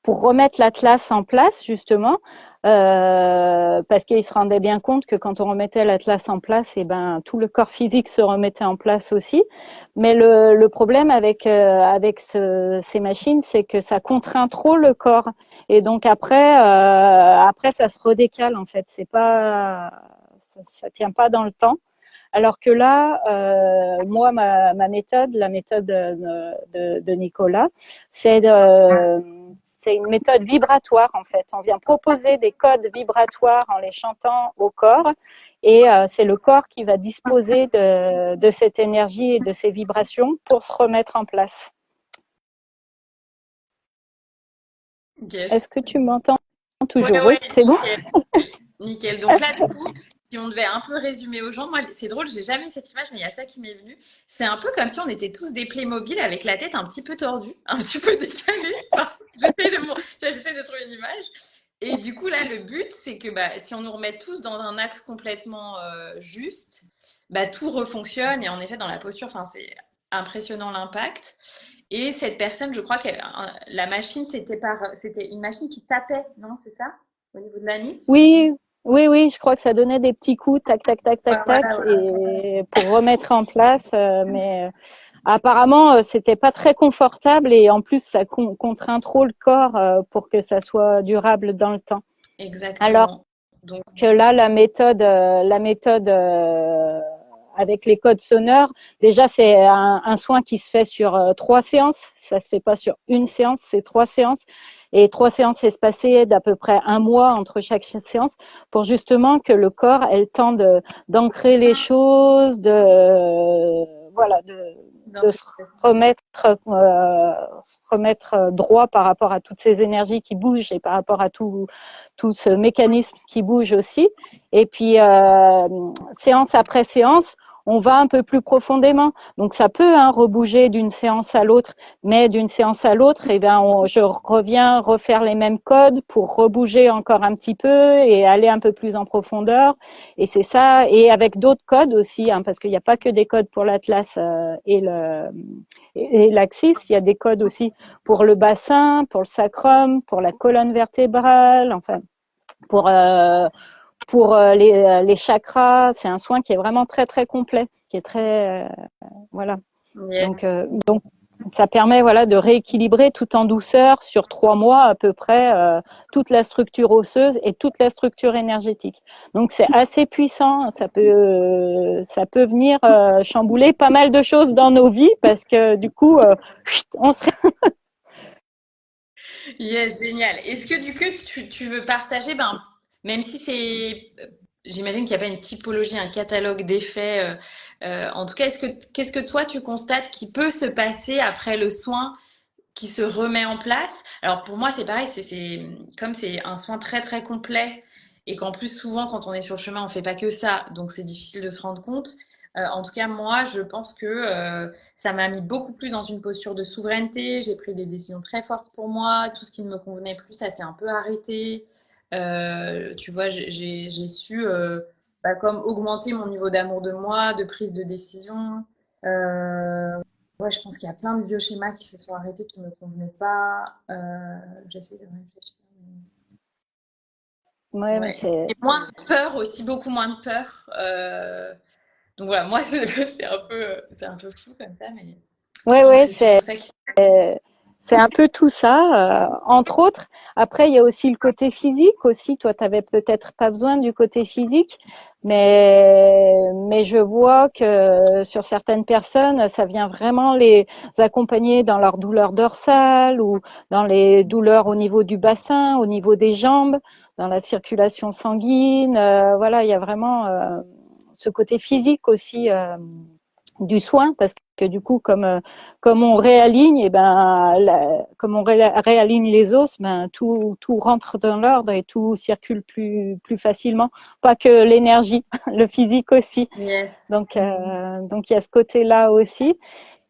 pour remettre l'atlas en place justement euh, parce qu'il se rendait bien compte que quand on remettait l'atlas en place, et eh ben tout le corps physique se remettait en place aussi. Mais le, le problème avec euh, avec ce, ces machines, c'est que ça contraint trop le corps, et donc après euh, après ça se redécale en fait. C'est pas ça, ça, tient pas dans le temps. Alors que là, euh, moi, ma, ma, méthode, la méthode de, de, de Nicolas, c'est de c'est une méthode vibratoire en fait. On vient proposer des codes vibratoires en les chantant au corps et euh, c'est le corps qui va disposer de, de, cette énergie et de ces vibrations pour se remettre en place. Yes. Est-ce que tu m'entends toujours? Ouais, ouais, Oui, c'est bon. Nickel. Donc là, du coup, si on devait un peu résumer aux gens, moi, c'est drôle, j'ai jamais eu cette image, mais il y a ça qui m'est venu. C'est un peu comme si on était tous des Playmobil avec la tête un petit peu tordue, un petit peu décalée. J'essaie de, de, trouver une image. Et du coup, là, le but, c'est que bah, si on nous remet tous dans un axe complètement euh, juste, bah, tout refonctionne. Et en effet, dans la posture, c'est impressionnant l'impact. Et cette personne, je crois que la machine, c'était une machine qui tapait, non C'est ça Au niveau de la nuque? Oui, oui, oui, je crois que ça donnait des petits coups, tac, tac, tac, tac, tac, et pour remettre en place. Euh, mais euh, apparemment, euh, c'était pas très confortable et en plus, ça con contraint trop le corps euh, pour que ça soit durable dans le temps. Exactement. Alors Donc, que là, la méthode, euh, la méthode avec les codes sonores, déjà, c'est un, un, soin qui se fait sur trois séances. Ça se fait pas sur une séance, c'est trois séances et trois séances espacées d'à peu près un mois entre chaque séance pour justement que le corps ait le temps d'ancrer les choses, de voilà, de, de se remettre euh, se remettre droit par rapport à toutes ces énergies qui bougent et par rapport à tout tout ce mécanisme qui bouge aussi. Et puis euh, séance après séance, on va un peu plus profondément. Donc ça peut hein, rebouger d'une séance à l'autre, mais d'une séance à l'autre, eh bien, je reviens refaire les mêmes codes pour rebouger encore un petit peu et aller un peu plus en profondeur. Et c'est ça, et avec d'autres codes aussi, hein, parce qu'il n'y a pas que des codes pour l'Atlas euh, et l'axis, il y a des codes aussi pour le bassin, pour le sacrum, pour la colonne vertébrale, enfin pour euh, pour euh, les, euh, les, chakras, c'est un soin qui est vraiment très très complet, qui est très euh, voilà. Yeah. Donc euh, donc ça permet voilà de rééquilibrer tout en douceur sur trois mois à peu près euh, toute la structure osseuse et toute la structure énergétique. Donc c'est assez puissant, ça peut ça peut venir euh, chambouler pas mal de choses dans nos vies parce que du coup on se Yes, génial. Est-ce que du coup tu, tu veux partager ben même si c'est j'imagine qu'il n'y a pas une typologie, un catalogue d'effets. en tout cas, est-ce que qu'est-ce que toi tu constates qui peut se passer après le soin qui se remet en place? Alors pour moi, c'est pareil, c'est comme c'est un soin très très complet et qu'en plus souvent quand on est sur le chemin, on fait pas que ça, donc c'est difficile de se rendre compte. Euh, en tout cas, moi, je pense que euh, ça m'a mis beaucoup plus dans une posture de souveraineté. J'ai pris des décisions très fortes pour moi. Tout ce qui ne me convenait plus, ça s'est un peu arrêté. Euh, tu vois, j'ai su bah, comme augmenter mon niveau d'amour de moi, de prise de décision. ouais, je pense qu'il y a plein de bioschémas qui se sont arrêtés qui ne me convenaient pas. J'essaie de réfléchir. Ouais, Mais Et moins de peur aussi, beaucoup moins de peur. Donc voilà, moi, c'est un, peu, un peu fou comme ça, mais. Ouais, ouais, c'est. C'est un peu tout ça, euh, entre autres. Après, il y a aussi le côté physique aussi. Toi, tu n'avais peut-être pas besoin du côté physique, mais mais je vois que sur certaines personnes, ça vient vraiment les accompagner dans leurs douleurs dorsales ou dans les douleurs au niveau du bassin, au niveau des jambes, dans la circulation sanguine. Euh, voilà, il y a vraiment euh, ce côté physique aussi euh, du soin parce que du coup comme euh, comme on réaligne et eh ben comme on réaligne les os ben tout tout rentre dans l'ordre et tout circule plus plus facilement. Pas que l'énergie le physique aussi. Donc euh, donc il y a ce côté là aussi.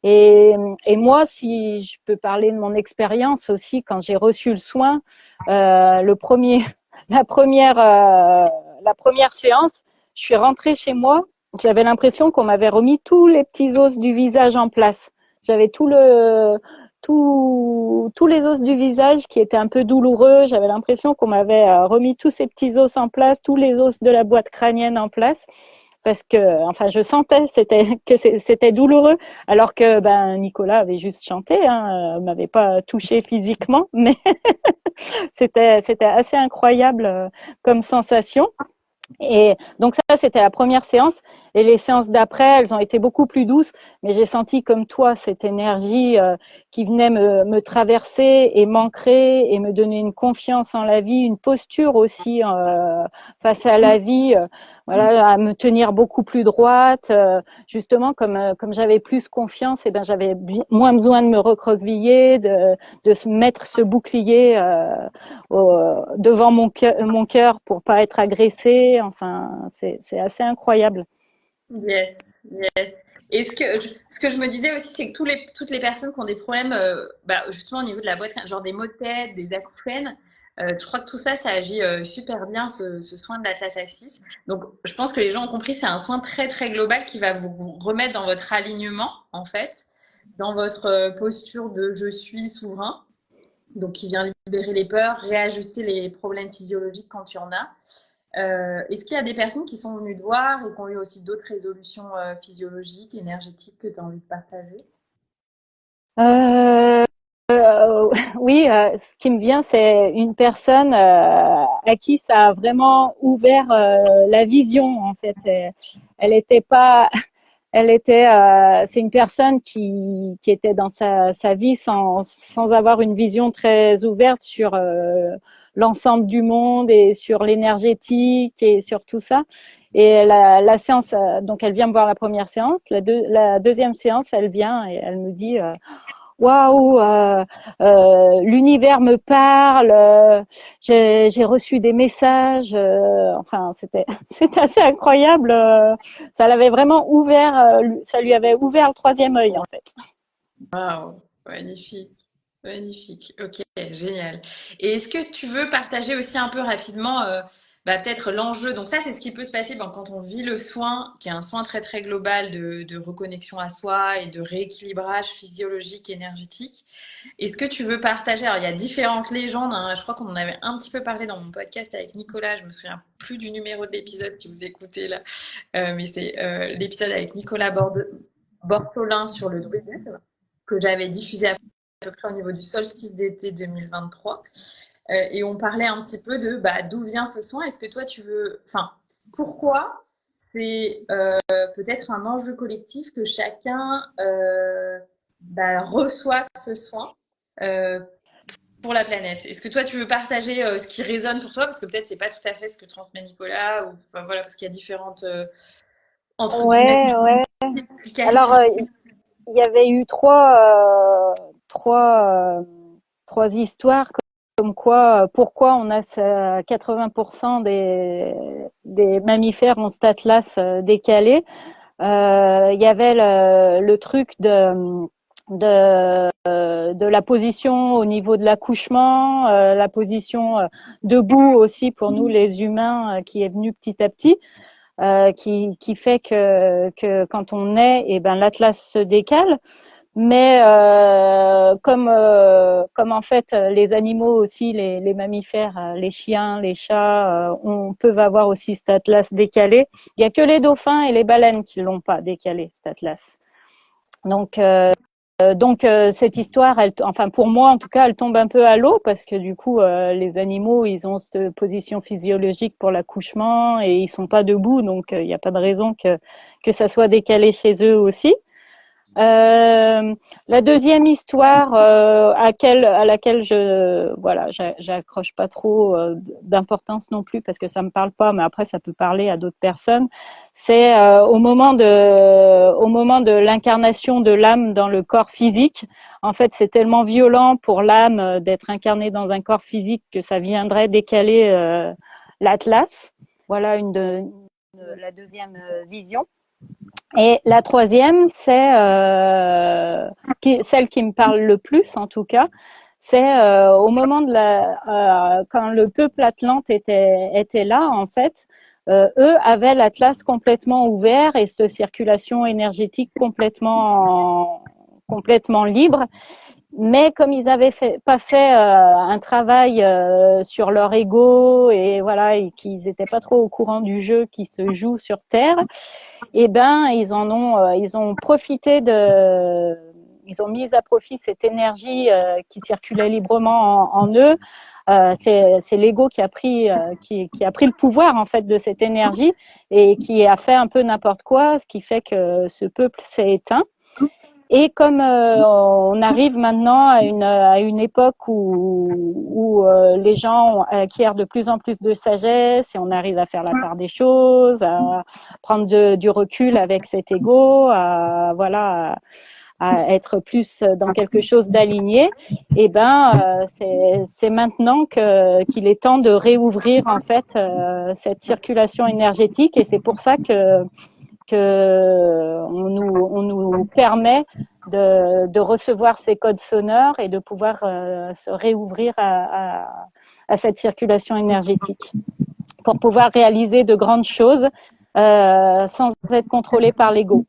Et, et moi si je peux parler de mon expérience aussi quand j'ai reçu le soin le premier la première la première séance je suis rentrée chez moi, j'avais l'impression qu'on m'avait remis tous les petits os du visage en place. J'avais tout le tout, tous les os du visage qui étaient un peu douloureux. J'avais l'impression qu'on m'avait euh, remis tous ces petits os en place, tous les os de la boîte crânienne en place, parce que, enfin, je sentais c'était que c'était douloureux, alors que ben Nicolas avait juste chanté, hein, euh, m'avait pas touché physiquement, mais c'était c'était assez incroyable euh, comme sensation. Et donc ça, c'était la première séance. Et les séances d'après, elles ont été beaucoup plus douces. Mais j'ai senti comme toi cette énergie euh, qui venait me, me, traverser et m'ancrer et me donner une confiance en la vie, une posture aussi euh, face à la vie. Euh, voilà, à me tenir beaucoup plus droite. justement, comme comme j'avais plus confiance, et eh ben j'avais moins besoin de me recroqueviller, de de se mettre ce bouclier devant mon cœur, mon cœur pour pas être agressé. Enfin, c'est c'est assez incroyable. Yes, yes. Et ce que, je, ce que je me disais aussi, c'est que tous les, toutes les personnes qui ont des problèmes, euh, bah, justement au niveau de la boîte, genre des maux de tête, des acouphènes, euh, je crois que tout ça, ça agit euh, super bien, ce, soin de l'Atlas Axis. Donc, je pense que les gens ont compris, c'est un soin très, très global qui va vous remettre dans votre alignement, en fait, dans votre posture de je suis souverain. Donc, qui vient libérer les peurs, réajuster les problèmes physiologiques quand il y en a. Euh, est-ce qu'il y a des personnes qui sont venues te voir et qui ont eu aussi d'autres résolutions euh, physiologiques, énergétiques que tu as envie de partager? Euh, Oui, ce qui me vient, c'est une personne à qui ça a vraiment ouvert la vision. En fait, elle n'était pas, elle était, c'est une personne qui, qui était dans sa, sa vie sans, sans avoir une vision très ouverte sur l'ensemble du monde et sur l'énergétique et sur tout ça. Et la, la, séance, euh, donc elle vient me voir la première séance. La, la deuxième séance, elle vient et elle me dit euh, Waouh, euh, euh, l'univers me parle, euh, j'ai reçu des messages. enfin, c'était c'était assez incroyable. ça l'avait vraiment ouvert, ça lui avait ouvert le troisième œil en fait. Waouh, magnifique. Magnifique, ok, génial. Et est-ce que tu veux partager aussi un peu rapidement euh, bah, peut-être l'enjeu? Donc ça, c'est ce qui peut se passer ben, quand on vit le soin, qui est un soin très très global de, de reconnexion à soi et de rééquilibrage physiologique, énergétique. Est-ce que tu veux partager? Alors il y a différentes légendes, hein. je crois qu'on en avait un petit peu parlé dans mon podcast avec Nicolas, je me souviens plus du numéro de l'épisode si vous écoutez là, euh, mais c'est euh, l'épisode avec Nicolas Bortolin sur le druidisme que j'avais diffusé à peu près au niveau du solstice d'été 2023. Euh, et on parlait un petit peu de bah, d'où vient ce soin. Est-ce que toi, tu veux. Enfin, pourquoi c'est euh, peut-être un enjeu collectif que chacun euh, bah, reçoive ce soin pour la planète? Est-ce que toi, tu veux partager ce qui résonne pour toi? Parce que peut-être c'est pas tout à fait ce que transmet Nicolas, ou voilà, parce qu'il y a différentes entre ouais, ouais. Alors, il y avait eu trois, trois, trois histoires comme quoi, pourquoi on a 80% des, des mammifères ont cet atlas décalé. Euh, il y avait le, le truc de, de, de, la position au niveau de l'accouchement, euh, la position euh, debout aussi pour nous les humains qui est venu petit à petit. qui, qui fait que, que quand on est, et eh ben l'atlas se décale. Mais euh, comme euh, comme en fait les animaux aussi, les, les mammifères, euh, les chiens, les chats, on peut avoir aussi cet atlas décalé. Il y a que les dauphins et les baleines qui l'ont pas décalé cet atlas. Donc donc cette histoire, elle, enfin pour moi en tout cas, elle tombe un peu à l'eau parce que du coup les animaux ils ont cette position physiologique pour l'accouchement et ils sont pas debout, donc il n'y a pas de raison que que ça soit décalé chez eux aussi. Euh, la deuxième histoire euh, à, quelle, à laquelle je voilà, j'accroche pas trop euh, d'importance non plus parce que ça me parle pas, mais après ça peut parler à d'autres personnes. C'est euh, au moment de au moment de l'incarnation de l'âme dans le corps physique. En fait, c'est tellement violent pour l'âme d'être incarnée dans un corps physique que ça viendrait décaler l'atlas. Voilà une de, la deuxième vision. Et la troisième, c'est euh, celle qui me parle le plus en tout cas, c'est euh, au moment de la euh, quand le peuple atlante était était là en fait, euh, eux avaient l'atlas complètement ouvert et cette circulation énergétique complètement complètement libre mais comme ils avaient fait, pas fait euh, un travail euh, sur leur ego et voilà et qu'ils n'étaient pas trop au courant du jeu qui se joue sur Terre, eh ben ils en ont euh, ils ont profité de ils ont mis à profit cette énergie qui circulait librement en, eux. c'est l'ego qui a pris qui, qui a pris le pouvoir en fait de cette énergie et qui a fait un peu n'importe quoi, ce qui fait que ce peuple s'est éteint. Et comme euh, on arrive maintenant à une, à une époque où, où euh, les gens acquièrent de plus en plus de sagesse et on arrive à faire la part des choses, à prendre de, du recul avec cet ego, à voilà, à, être plus dans quelque chose d'aligné, eh ben euh, c'est maintenant que qu'il est temps de réouvrir en fait cette circulation énergétique. Et c'est pour ça que on nous, on nous permet de, de, recevoir ces codes sonores et de pouvoir euh, se réouvrir à, à, à, cette circulation énergétique pour pouvoir réaliser de grandes choses euh, sans être contrôlé par l'ego.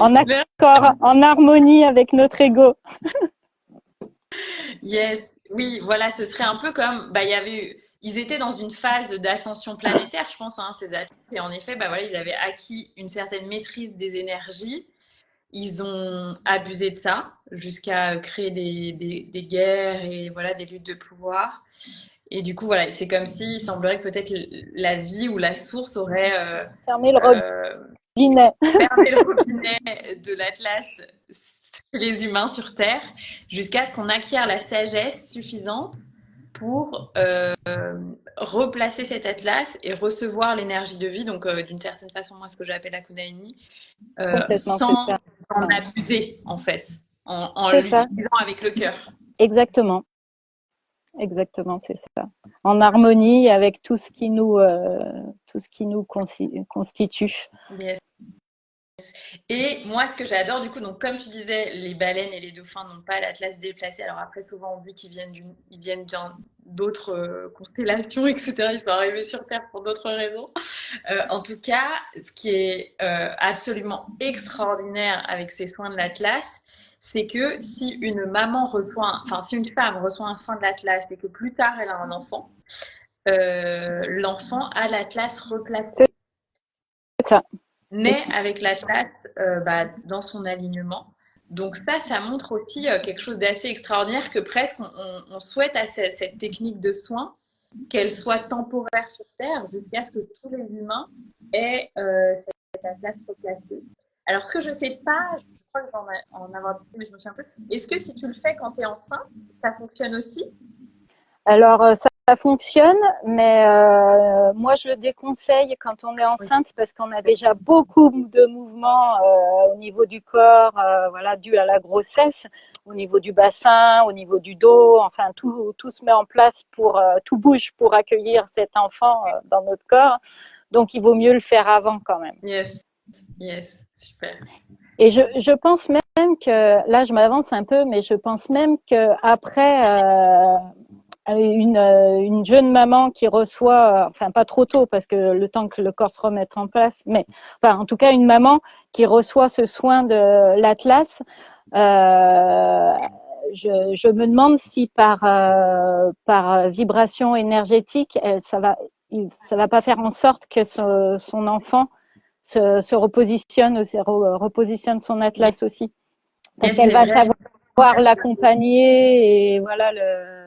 en accord, en harmonie avec notre ego. yes, oui, voilà, ce serait un peu comme, bah, il y avait ils étaient dans une phase d'ascension planétaire, je pense, hein, ces athlètes. Et en effet, bah, voilà, ils avaient acquis une certaine maîtrise des énergies. Ils ont abusé de ça jusqu'à créer des, des, guerres et voilà, des luttes de pouvoir. Et du coup, voilà, c'est comme s'il semblerait que peut-être la vie ou la source aurait euh, fermé le euh, robinet, fermé le robinet de l'Atlas les humains sur Terre jusqu'à ce qu'on acquiert la sagesse suffisante pour euh, replacer cet atlas et recevoir l'énergie de vie, donc euh, d'une certaine façon, moi, ce que j'appelle la Kundalini, euh, sans en abuser, en fait, en, en l'utilisant avec le cœur. Exactement. Exactement, c'est ça. En harmonie avec tout ce qui nous, tout ce qui nous constitue. Et moi, ce que j'adore, du coup, donc comme tu disais, les baleines et les dauphins n'ont pas l'atlas déplacé. Alors après, souvent on dit qu'ils viennent d'autres euh, constellations, etc. Ils sont arrivés sur Terre pour d'autres raisons. Euh, en tout cas, ce qui est euh, absolument extraordinaire avec ces soins de l'atlas, c'est que si une maman reçoit, enfin si une femme reçoit un soin de l'atlas et que plus tard elle a un enfant, l'enfant a l'atlas replacé. Ça mais avec l'atlas euh, bah, dans son alignement. Donc ça, ça montre aussi euh, quelque chose d'assez extraordinaire que presque on, on, souhaite à cette, technique de soin qu'elle soit temporaire sur Terre jusqu'à ce que tous les humains aient euh, cet atlas replacé. Alors, ce que je ne sais pas, je crois que j'en en avoir dit, mais je me souviens un peu. Est-ce que si tu le fais quand tu es enceinte, ça fonctionne aussi? Alors, euh, ça, fonctionne, mais euh, moi, je le déconseille quand on est enceinte parce qu'on a déjà beaucoup de mouvements euh, au niveau du corps, voilà, dû à la grossesse, au niveau du bassin, au niveau du dos, enfin, tout, tout se met en place pour, tout bouge pour accueillir cet enfant dans notre corps. Donc, il vaut mieux le faire avant quand même. Yes, yes, super. Et je, je pense même que, là, je m'avance un peu, mais je pense même que après euh, une, une jeune maman qui reçoit, enfin pas trop tôt parce que le temps que le corps se remette en place, mais enfin en tout cas une maman qui reçoit ce soin de l'Atlas. Euh, je, je, me demande si par euh, par vibration énergétique, elle, ça va ça va pas faire en sorte que son enfant se, se repositionne, se repositionne son atlas aussi, parce qu'elle va savoir l'accompagner et voilà le,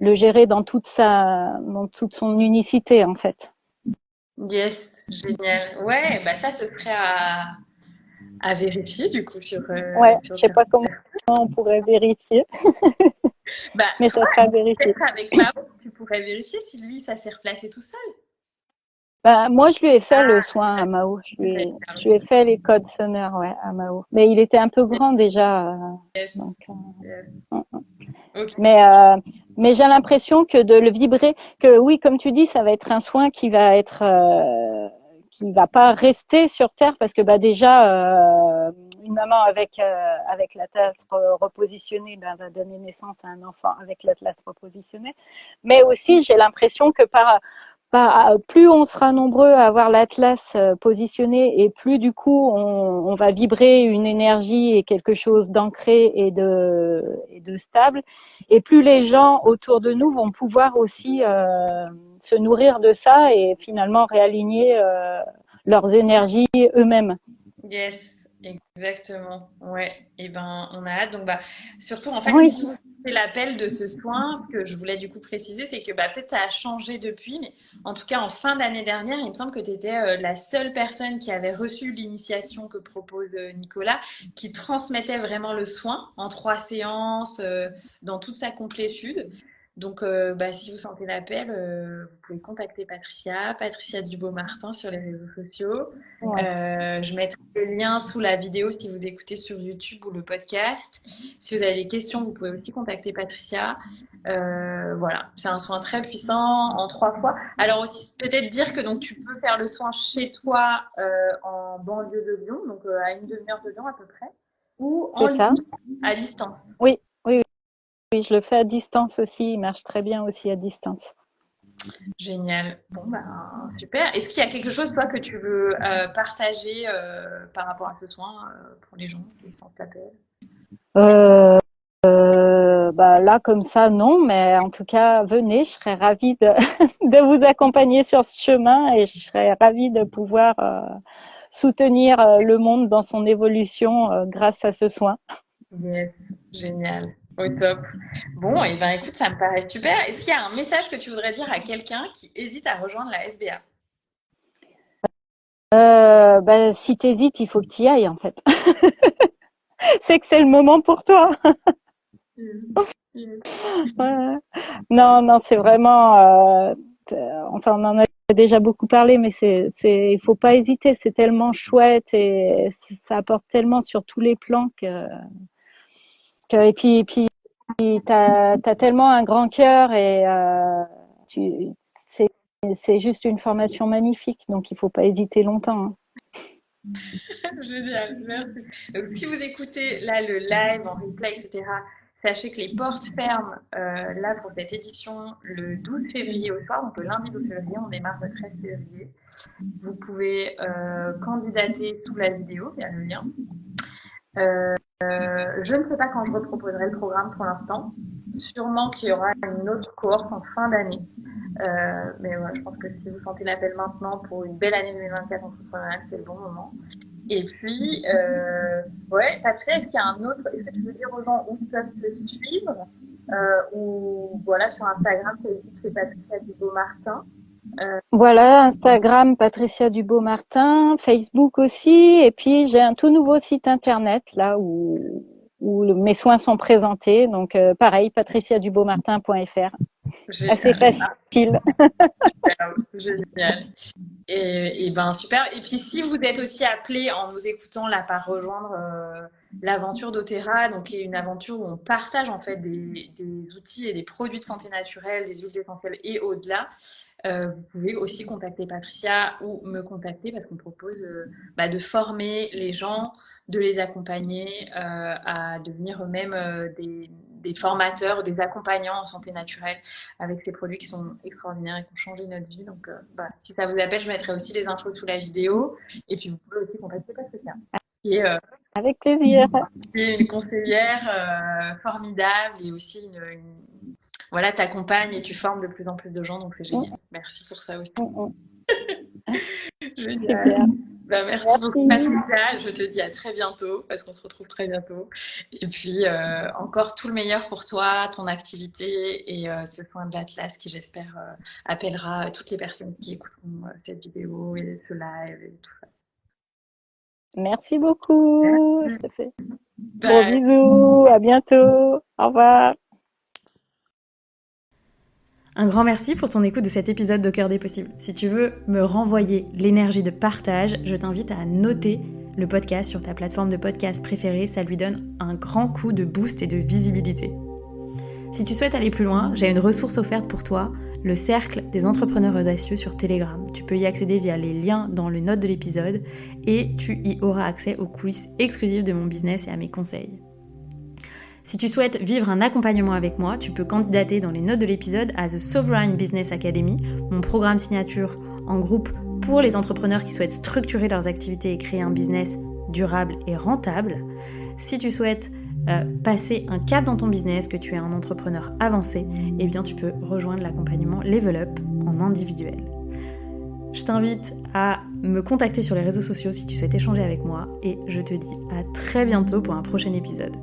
le gérer dans toute sa, dans toute son unicité en fait. Yes, génial. Ouais, bah ça ce serait à, à vérifier du coup sur. Euh, ouais, je sais pas comment on pourrait vérifier. bah, mais ça serait à vérifier. Avec Mao, tu pourrais vérifier si lui, ça s'est replacé tout seul. Bah, moi, je lui ai fait le ah, soin à Mao. Je lui, ai, je lui ai fait les codes sonores ouais, à Mao. Mais il était un peu grand déjà. Euh, donc, euh, mm, mm. Mais, euh, mais j'ai l'impression que de le vibrer, que oui, comme tu dis, ça va être un soin qui va être, euh, qui va pas rester sur terre parce que bah déjà une maman avec avec l'atlas repositionné ben, va donner naissance à un enfant avec l'atlas repositionné. Mais aussi, j'ai l'impression que par plus on sera nombreux à avoir l'atlas euh, positionné et plus du coup on, va vibrer une énergie et quelque chose d'ancré et de, et de stable, et plus les gens autour de nous vont pouvoir aussi euh, se nourrir de ça et finalement réaligner euh, leurs énergies eux-mêmes. Yes, exactement. Ouais. Et ben on a hâte. Donc bah surtout en fait. Oui l'appel de ce soin, que je voulais du coup préciser, c'est que bah, peut-être ça a changé depuis, mais en tout cas en fin d'année dernière, il me semble que tu étais euh, la seule personne qui avait reçu l'initiation que propose euh, Nicolas, qui transmettait vraiment le soin en trois séances, euh, dans toute sa complétude. Donc, euh, bah, si vous sentez l'appel, euh, vous pouvez contacter Patricia, Patricia Dubo-Martin sur les réseaux sociaux. Euh, je mettrai le lien sous la vidéo si vous écoutez sur YouTube ou le podcast. Si vous avez des questions, vous pouvez aussi contacter Patricia. voilà, c'est un soin très puissant en trois fois. Alors aussi, peut-être dire que donc tu peux faire le soin chez toi en banlieue de Lyon, donc à une demi-heure de Lyon à peu près, ou en ça. à distance. Oui, oui, je le fais à distance aussi. Il marche très bien aussi à distance. Génial. Bon, ben, super. Est-ce qu'il y a quelque chose, toi, que tu veux euh, partager euh, par rapport à ce soin euh, pour les gens qui t'appellent bah, Là, comme ça, non. Mais en tout cas, venez. Je serais ravie de, de vous accompagner sur ce chemin et je serais ravie de pouvoir soutenir le monde dans son évolution grâce à ce soin. Yes. Génial. Au top. Bon, et ben écoute, ça me paraît super. Est-ce qu'il y a un message que tu voudrais dire à quelqu'un qui hésite à rejoindre la SBA euh, bah, Si tu hésites, il faut que tu y ailles en fait. c'est que c'est le moment pour toi. Non, non, c'est vraiment. Euh, enfin, on en a déjà beaucoup parlé, mais c'est, c'est, il faut pas hésiter. C'est tellement chouette et ça apporte tellement sur tous les plans que. Et puis, puis tu as, tellement un grand cœur et euh, c'est juste une formation magnifique, donc il ne faut pas hésiter longtemps. Hein. Génial, merci. si vous écoutez là le live en replay, etc., sachez que les portes ferment euh, là pour cette édition le 12 février au soir, donc le lundi 12 février, on démarre le 13 février. Vous pouvez euh, candidater sous la vidéo, il y a le lien. Euh, je ne sais pas quand je reproposerai le programme pour l'instant. Sûrement qu'il y aura une autre cohorte en fin d'année. Euh, mais ouais, je pense que si vous sentez l'appel maintenant pour une belle année 2024 entrepreneuriale, c'est le bon moment. Et puis, euh, ouais, Patricia, est-ce qu'il y a un autre, est-ce veux dire aux gens où ils peuvent te suivre euh, ou voilà, sur Instagram, c'est Patricia Dubo Martin? Voilà, Instagram Patricia Dubeau-Martin, Facebook aussi, et puis j'ai un tout nouveau site internet là où, où mes soins sont présentés. Donc pareil, patriciadubeaumartin.fr. Assez facile. Génial. Et, ben super. Et puis si vous êtes aussi appelé en nous écoutant là par rejoindre euh, l'aventure d'Otera, donc qui est une aventure où on partage en fait des, outils et des produits de santé naturelle, des huiles essentielles et au-delà. Euh, vous pouvez aussi contacter Patricia ou me contacter parce qu'on propose euh, bah, de former les gens, de les accompagner à devenir eux-mêmes des des formateurs, des accompagnants en santé naturelle avec ces produits qui sont extraordinaires et qui ont changé notre vie. Donc, euh, bah, si ça vous appelle, je mettrai aussi les infos sous la vidéo. Et puis, vous pouvez aussi contacter Patricia, qui est, euh, avec plaisir. Qui est une conseillère euh, formidable et aussi une, voilà, t'accompagne et tu formes de plus en plus de gens, donc c'est génial. Merci pour ça aussi. Super. Bah, merci, beaucoup, Patricia. Je te dis à très bientôt parce qu'on se retrouve très bientôt. Et puis, euh, encore tout le meilleur pour toi, ton activité et euh, ce soin de l'Atlas qui, j'espère, euh, appellera toutes les personnes qui écouteront cette vidéo et ce live et tout ça. Merci beaucoup. Je te fais. Bon bisous. À bientôt. Au revoir. Un grand merci pour ton écoute de cet épisode de Cœur des Possibles. Si tu veux me renvoyer l'énergie de partage, je t'invite à noter le podcast sur ta plateforme de podcast préférée, ça lui donne un grand coup de boost et de visibilité. Si tu souhaites aller plus loin, j'ai une ressource offerte pour toi, le cercle des entrepreneurs audacieux sur Telegram. Tu peux y accéder via les liens dans les notes de l'épisode et tu y auras accès aux coulisses exclusives de mon business et à mes conseils. Si tu souhaites vivre un accompagnement avec moi, tu peux candidater dans les notes de l'épisode à The Sovereign Business Academy, mon programme signature en groupe pour les entrepreneurs qui souhaitent structurer leurs activités et créer un business durable et rentable. Si tu souhaites euh, passer un cap dans ton business, que tu es un entrepreneur avancé, eh bien tu peux rejoindre l'accompagnement Level Up en individuel. Je t'invite à me contacter sur les réseaux sociaux si tu souhaites échanger avec moi et je te dis à très bientôt pour un prochain épisode.